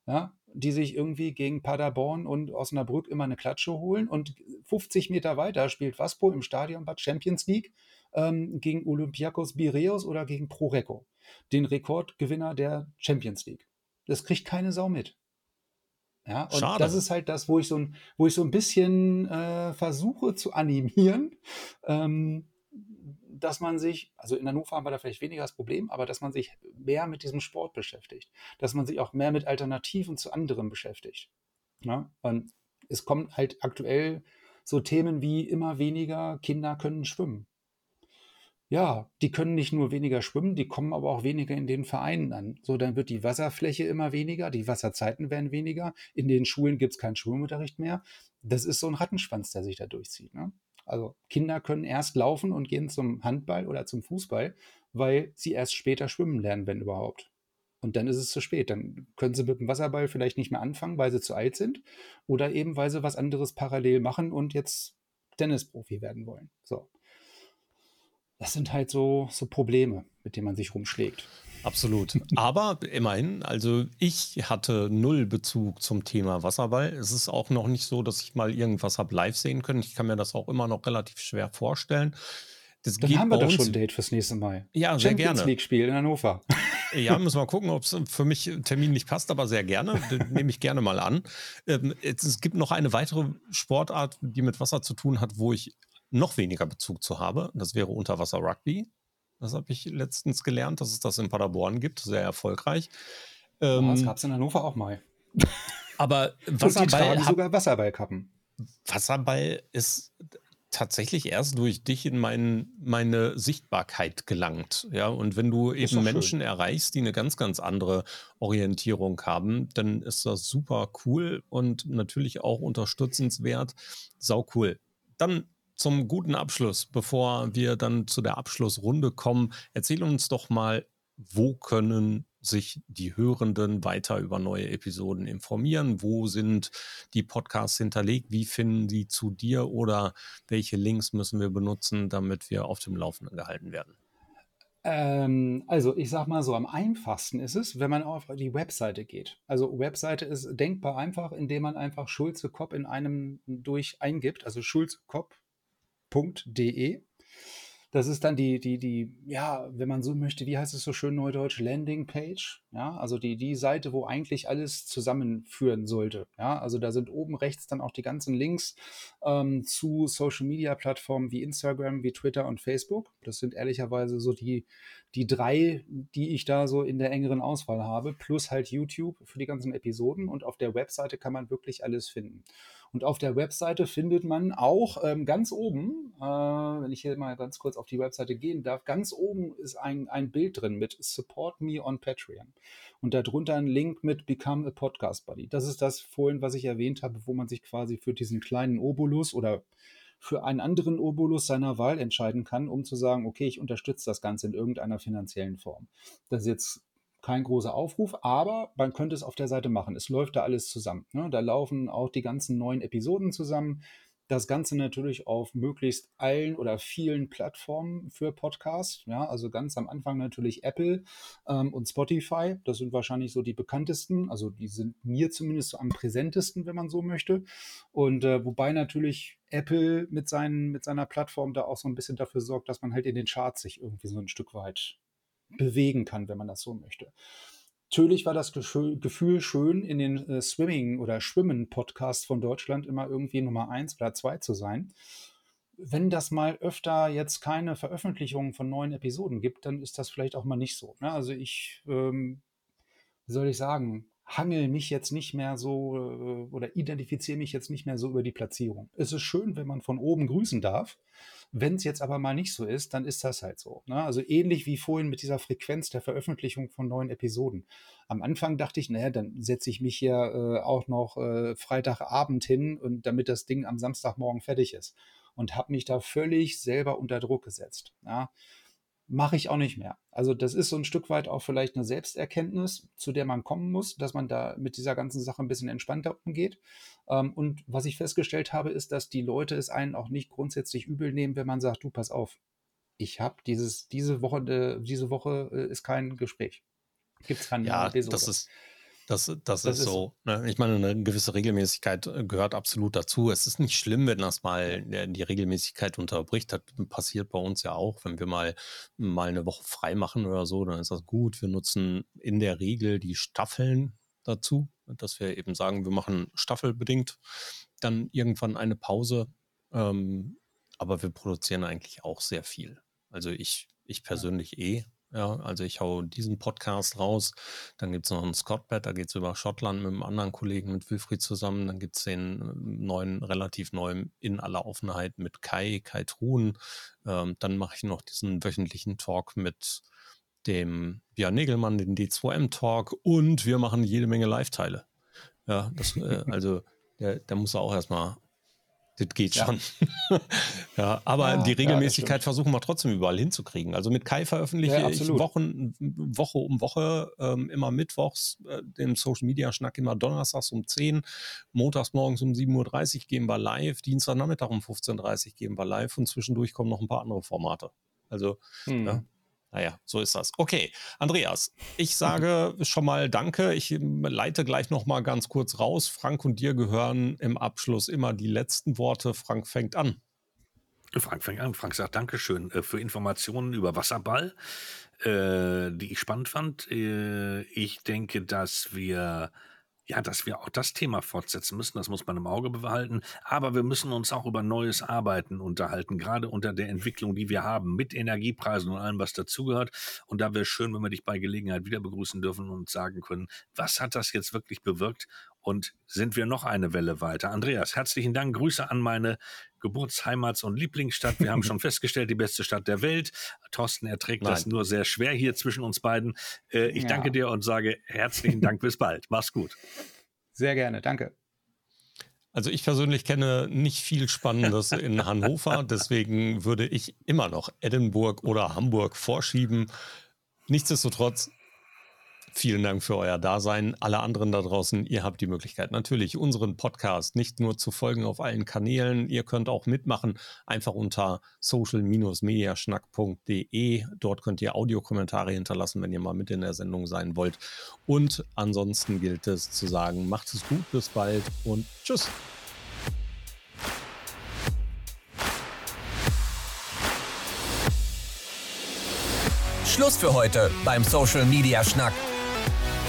Ja, die sich irgendwie gegen Paderborn und Osnabrück immer eine Klatsche holen und 50 Meter weiter spielt Waspo im Stadion Bad Champions League ähm, gegen Olympiakos Bireus oder gegen Proreco, den Rekordgewinner der Champions League. Das kriegt keine Sau mit. Ja, und Schade. das ist halt das, wo ich so ein, wo ich so ein bisschen äh, versuche zu animieren, ähm, dass man sich, also in Hannover haben wir da vielleicht weniger das Problem, aber dass man sich mehr mit diesem Sport beschäftigt, dass man sich auch mehr mit Alternativen zu anderen beschäftigt. Ja? Und es kommen halt aktuell so Themen wie immer weniger Kinder können schwimmen. Ja, die können nicht nur weniger schwimmen, die kommen aber auch weniger in den Vereinen an. So, dann wird die Wasserfläche immer weniger, die Wasserzeiten werden weniger, in den Schulen gibt es keinen Schwimmunterricht mehr. Das ist so ein Rattenschwanz, der sich da durchzieht. Ne? Also Kinder können erst laufen und gehen zum Handball oder zum Fußball, weil sie erst später schwimmen lernen, wenn überhaupt. Und dann ist es zu spät. Dann können sie mit dem Wasserball vielleicht nicht mehr anfangen, weil sie zu alt sind. Oder eben, weil sie was anderes parallel machen und jetzt Tennisprofi werden wollen. So. Das sind halt so, so Probleme, mit denen man sich rumschlägt. Absolut. Aber immerhin, also ich hatte null Bezug zum Thema Wasserball. Es ist auch noch nicht so, dass ich mal irgendwas habe live sehen können. Ich kann mir das auch immer noch relativ schwer vorstellen. Das Dann haben wir doch schon ein Date fürs nächste Mal. Ja, Champions sehr gerne. League-Spiel in Hannover. Ja, müssen wir gucken, ob es für mich terminlich passt, aber sehr gerne. nehme ich gerne mal an. Ähm, es gibt noch eine weitere Sportart, die mit Wasser zu tun hat, wo ich noch weniger Bezug zu habe. Das wäre Unterwasser-Rugby. Das habe ich letztens gelernt, dass es das in Paderborn gibt. Sehr erfolgreich. Ähm, das gab es in Hannover auch mal. Aber Wasserball. sogar Wasserballkappen. Wasserball ist tatsächlich erst durch dich in mein, meine Sichtbarkeit gelangt. Ja, und wenn du eben Menschen schön. erreichst, die eine ganz, ganz andere Orientierung haben, dann ist das super cool und natürlich auch unterstützenswert. Sau cool. Dann zum guten Abschluss, bevor wir dann zu der Abschlussrunde kommen, erzähl uns doch mal, wo können sich die Hörenden weiter über neue Episoden informieren? Wo sind die Podcasts hinterlegt? Wie finden sie zu dir oder welche Links müssen wir benutzen, damit wir auf dem Laufenden gehalten werden? Ähm, also ich sag mal so, am einfachsten ist es, wenn man auf die Webseite geht. Also Webseite ist denkbar einfach, indem man einfach Schulze Kopp in einem durch eingibt, also schulzekopp.de das ist dann die, die, die, ja, wenn man so möchte, wie heißt es so schön neudeutsch, Landingpage. Ja, also die, die Seite, wo eigentlich alles zusammenführen sollte. Ja, also da sind oben rechts dann auch die ganzen Links ähm, zu Social Media Plattformen wie Instagram, wie Twitter und Facebook. Das sind ehrlicherweise so die, die drei, die ich da so in der engeren Auswahl habe, plus halt YouTube für die ganzen Episoden. Und auf der Webseite kann man wirklich alles finden. Und auf der Webseite findet man auch ähm, ganz oben, äh, wenn ich hier mal ganz kurz auf die Webseite gehen darf, ganz oben ist ein, ein Bild drin mit Support Me on Patreon. Und darunter ein Link mit Become a Podcast Buddy. Das ist das vorhin, was ich erwähnt habe, wo man sich quasi für diesen kleinen Obolus oder für einen anderen Obolus seiner Wahl entscheiden kann, um zu sagen, okay, ich unterstütze das Ganze in irgendeiner finanziellen Form. Das ist jetzt kein großer Aufruf, aber man könnte es auf der Seite machen. Es läuft da alles zusammen. Ne? Da laufen auch die ganzen neuen Episoden zusammen. Das Ganze natürlich auf möglichst allen oder vielen Plattformen für Podcasts. Ja, also ganz am Anfang natürlich Apple ähm, und Spotify. Das sind wahrscheinlich so die bekanntesten. Also die sind mir zumindest so am präsentesten, wenn man so möchte. Und äh, wobei natürlich Apple mit, seinen, mit seiner Plattform da auch so ein bisschen dafür sorgt, dass man halt in den Charts sich irgendwie so ein Stück weit bewegen kann, wenn man das so möchte. Natürlich war das Gefühl schön, in den äh, Swimming- oder Schwimmen-Podcasts von Deutschland immer irgendwie Nummer eins oder zwei zu sein. Wenn das mal öfter jetzt keine Veröffentlichungen von neuen Episoden gibt, dann ist das vielleicht auch mal nicht so. Ne? Also ich, ähm, wie soll ich sagen, hangel mich jetzt nicht mehr so äh, oder identifiziere mich jetzt nicht mehr so über die Platzierung. Es ist schön, wenn man von oben grüßen darf. Wenn es jetzt aber mal nicht so ist, dann ist das halt so. Ne? Also ähnlich wie vorhin mit dieser Frequenz der Veröffentlichung von neuen Episoden. Am Anfang dachte ich, naja, dann setze ich mich hier äh, auch noch äh, Freitagabend hin und damit das Ding am Samstagmorgen fertig ist. Und habe mich da völlig selber unter Druck gesetzt. Ja? Mache ich auch nicht mehr. Also das ist so ein Stück weit auch vielleicht eine Selbsterkenntnis, zu der man kommen muss, dass man da mit dieser ganzen Sache ein bisschen entspannter umgeht. Ähm, und was ich festgestellt habe, ist, dass die Leute es einen auch nicht grundsätzlich übel nehmen, wenn man sagt, du pass auf, ich habe dieses diese Woche äh, diese Woche äh, ist kein Gespräch. Gibt es keine Ja, das ist das, das, das ist, so. Ne? Ich meine, eine gewisse Regelmäßigkeit äh, gehört absolut dazu. Es ist nicht schlimm, wenn das mal die Regelmäßigkeit unterbricht. Das passiert bei uns ja auch, wenn wir mal, mal eine Woche frei machen oder so, dann ist das gut. Wir nutzen in der Regel die Staffeln dazu, dass wir eben sagen, wir machen staffelbedingt dann irgendwann eine Pause. Ähm, aber wir produzieren eigentlich auch sehr viel. Also ich, ich persönlich eh. Ja, also ich hau diesen Podcast raus. Dann gibt es noch einen Scottbed, da geht es über Schottland mit einem anderen Kollegen, mit Wilfried zusammen. Dann gibt es den ähm, neuen, relativ neuen In aller Offenheit mit Kai, Kai Truhen. Ähm, dann mache ich noch diesen wöchentlichen Talk mit dem Björn Negelmann, den D2M-Talk und wir machen jede Menge Live-Teile. Ja, das, äh, also der, der muss auch erstmal das geht ja. schon. ja, aber ja, die Regelmäßigkeit ja, versuchen wir trotzdem überall hinzukriegen. Also mit Kai veröffentliche ich Wochen, Woche um Woche ähm, immer mittwochs äh, den Social Media Schnack immer donnerstags um 10, montags morgens um 7.30 Uhr gehen wir live, Dienstagnachmittag um 15.30 Uhr gehen wir live und zwischendurch kommen noch ein paar andere Formate. Also hm. Naja, so ist das. Okay, Andreas, ich sage schon mal Danke. Ich ähm, leite gleich noch mal ganz kurz raus. Frank und dir gehören im Abschluss immer die letzten Worte. Frank fängt an. Frank fängt an. Frank sagt Dankeschön äh, für Informationen über Wasserball, äh, die ich spannend fand. Äh, ich denke, dass wir ja, dass wir auch das Thema fortsetzen müssen, das muss man im Auge behalten. Aber wir müssen uns auch über neues Arbeiten unterhalten, gerade unter der Entwicklung, die wir haben, mit Energiepreisen und allem, was dazugehört. Und da wäre es schön, wenn wir dich bei Gelegenheit wieder begrüßen dürfen und sagen können, was hat das jetzt wirklich bewirkt und sind wir noch eine Welle weiter? Andreas, herzlichen Dank. Grüße an meine Geburtsheimats- und Lieblingsstadt. Wir haben schon festgestellt, die beste Stadt der Welt. Thorsten erträgt Nein. das nur sehr schwer hier zwischen uns beiden. Äh, ich ja. danke dir und sage herzlichen Dank. Bis bald. Mach's gut. Sehr gerne. Danke. Also ich persönlich kenne nicht viel Spannendes in Hannover, deswegen würde ich immer noch Edinburgh oder Hamburg vorschieben. Nichtsdestotrotz Vielen Dank für euer Dasein. Alle anderen da draußen, ihr habt die Möglichkeit, natürlich unseren Podcast nicht nur zu folgen auf allen Kanälen, ihr könnt auch mitmachen, einfach unter social-mediaschnack.de. Dort könnt ihr Audiokommentare hinterlassen, wenn ihr mal mit in der Sendung sein wollt. Und ansonsten gilt es zu sagen, macht es gut, bis bald und tschüss. Schluss für heute beim Social Media Schnack.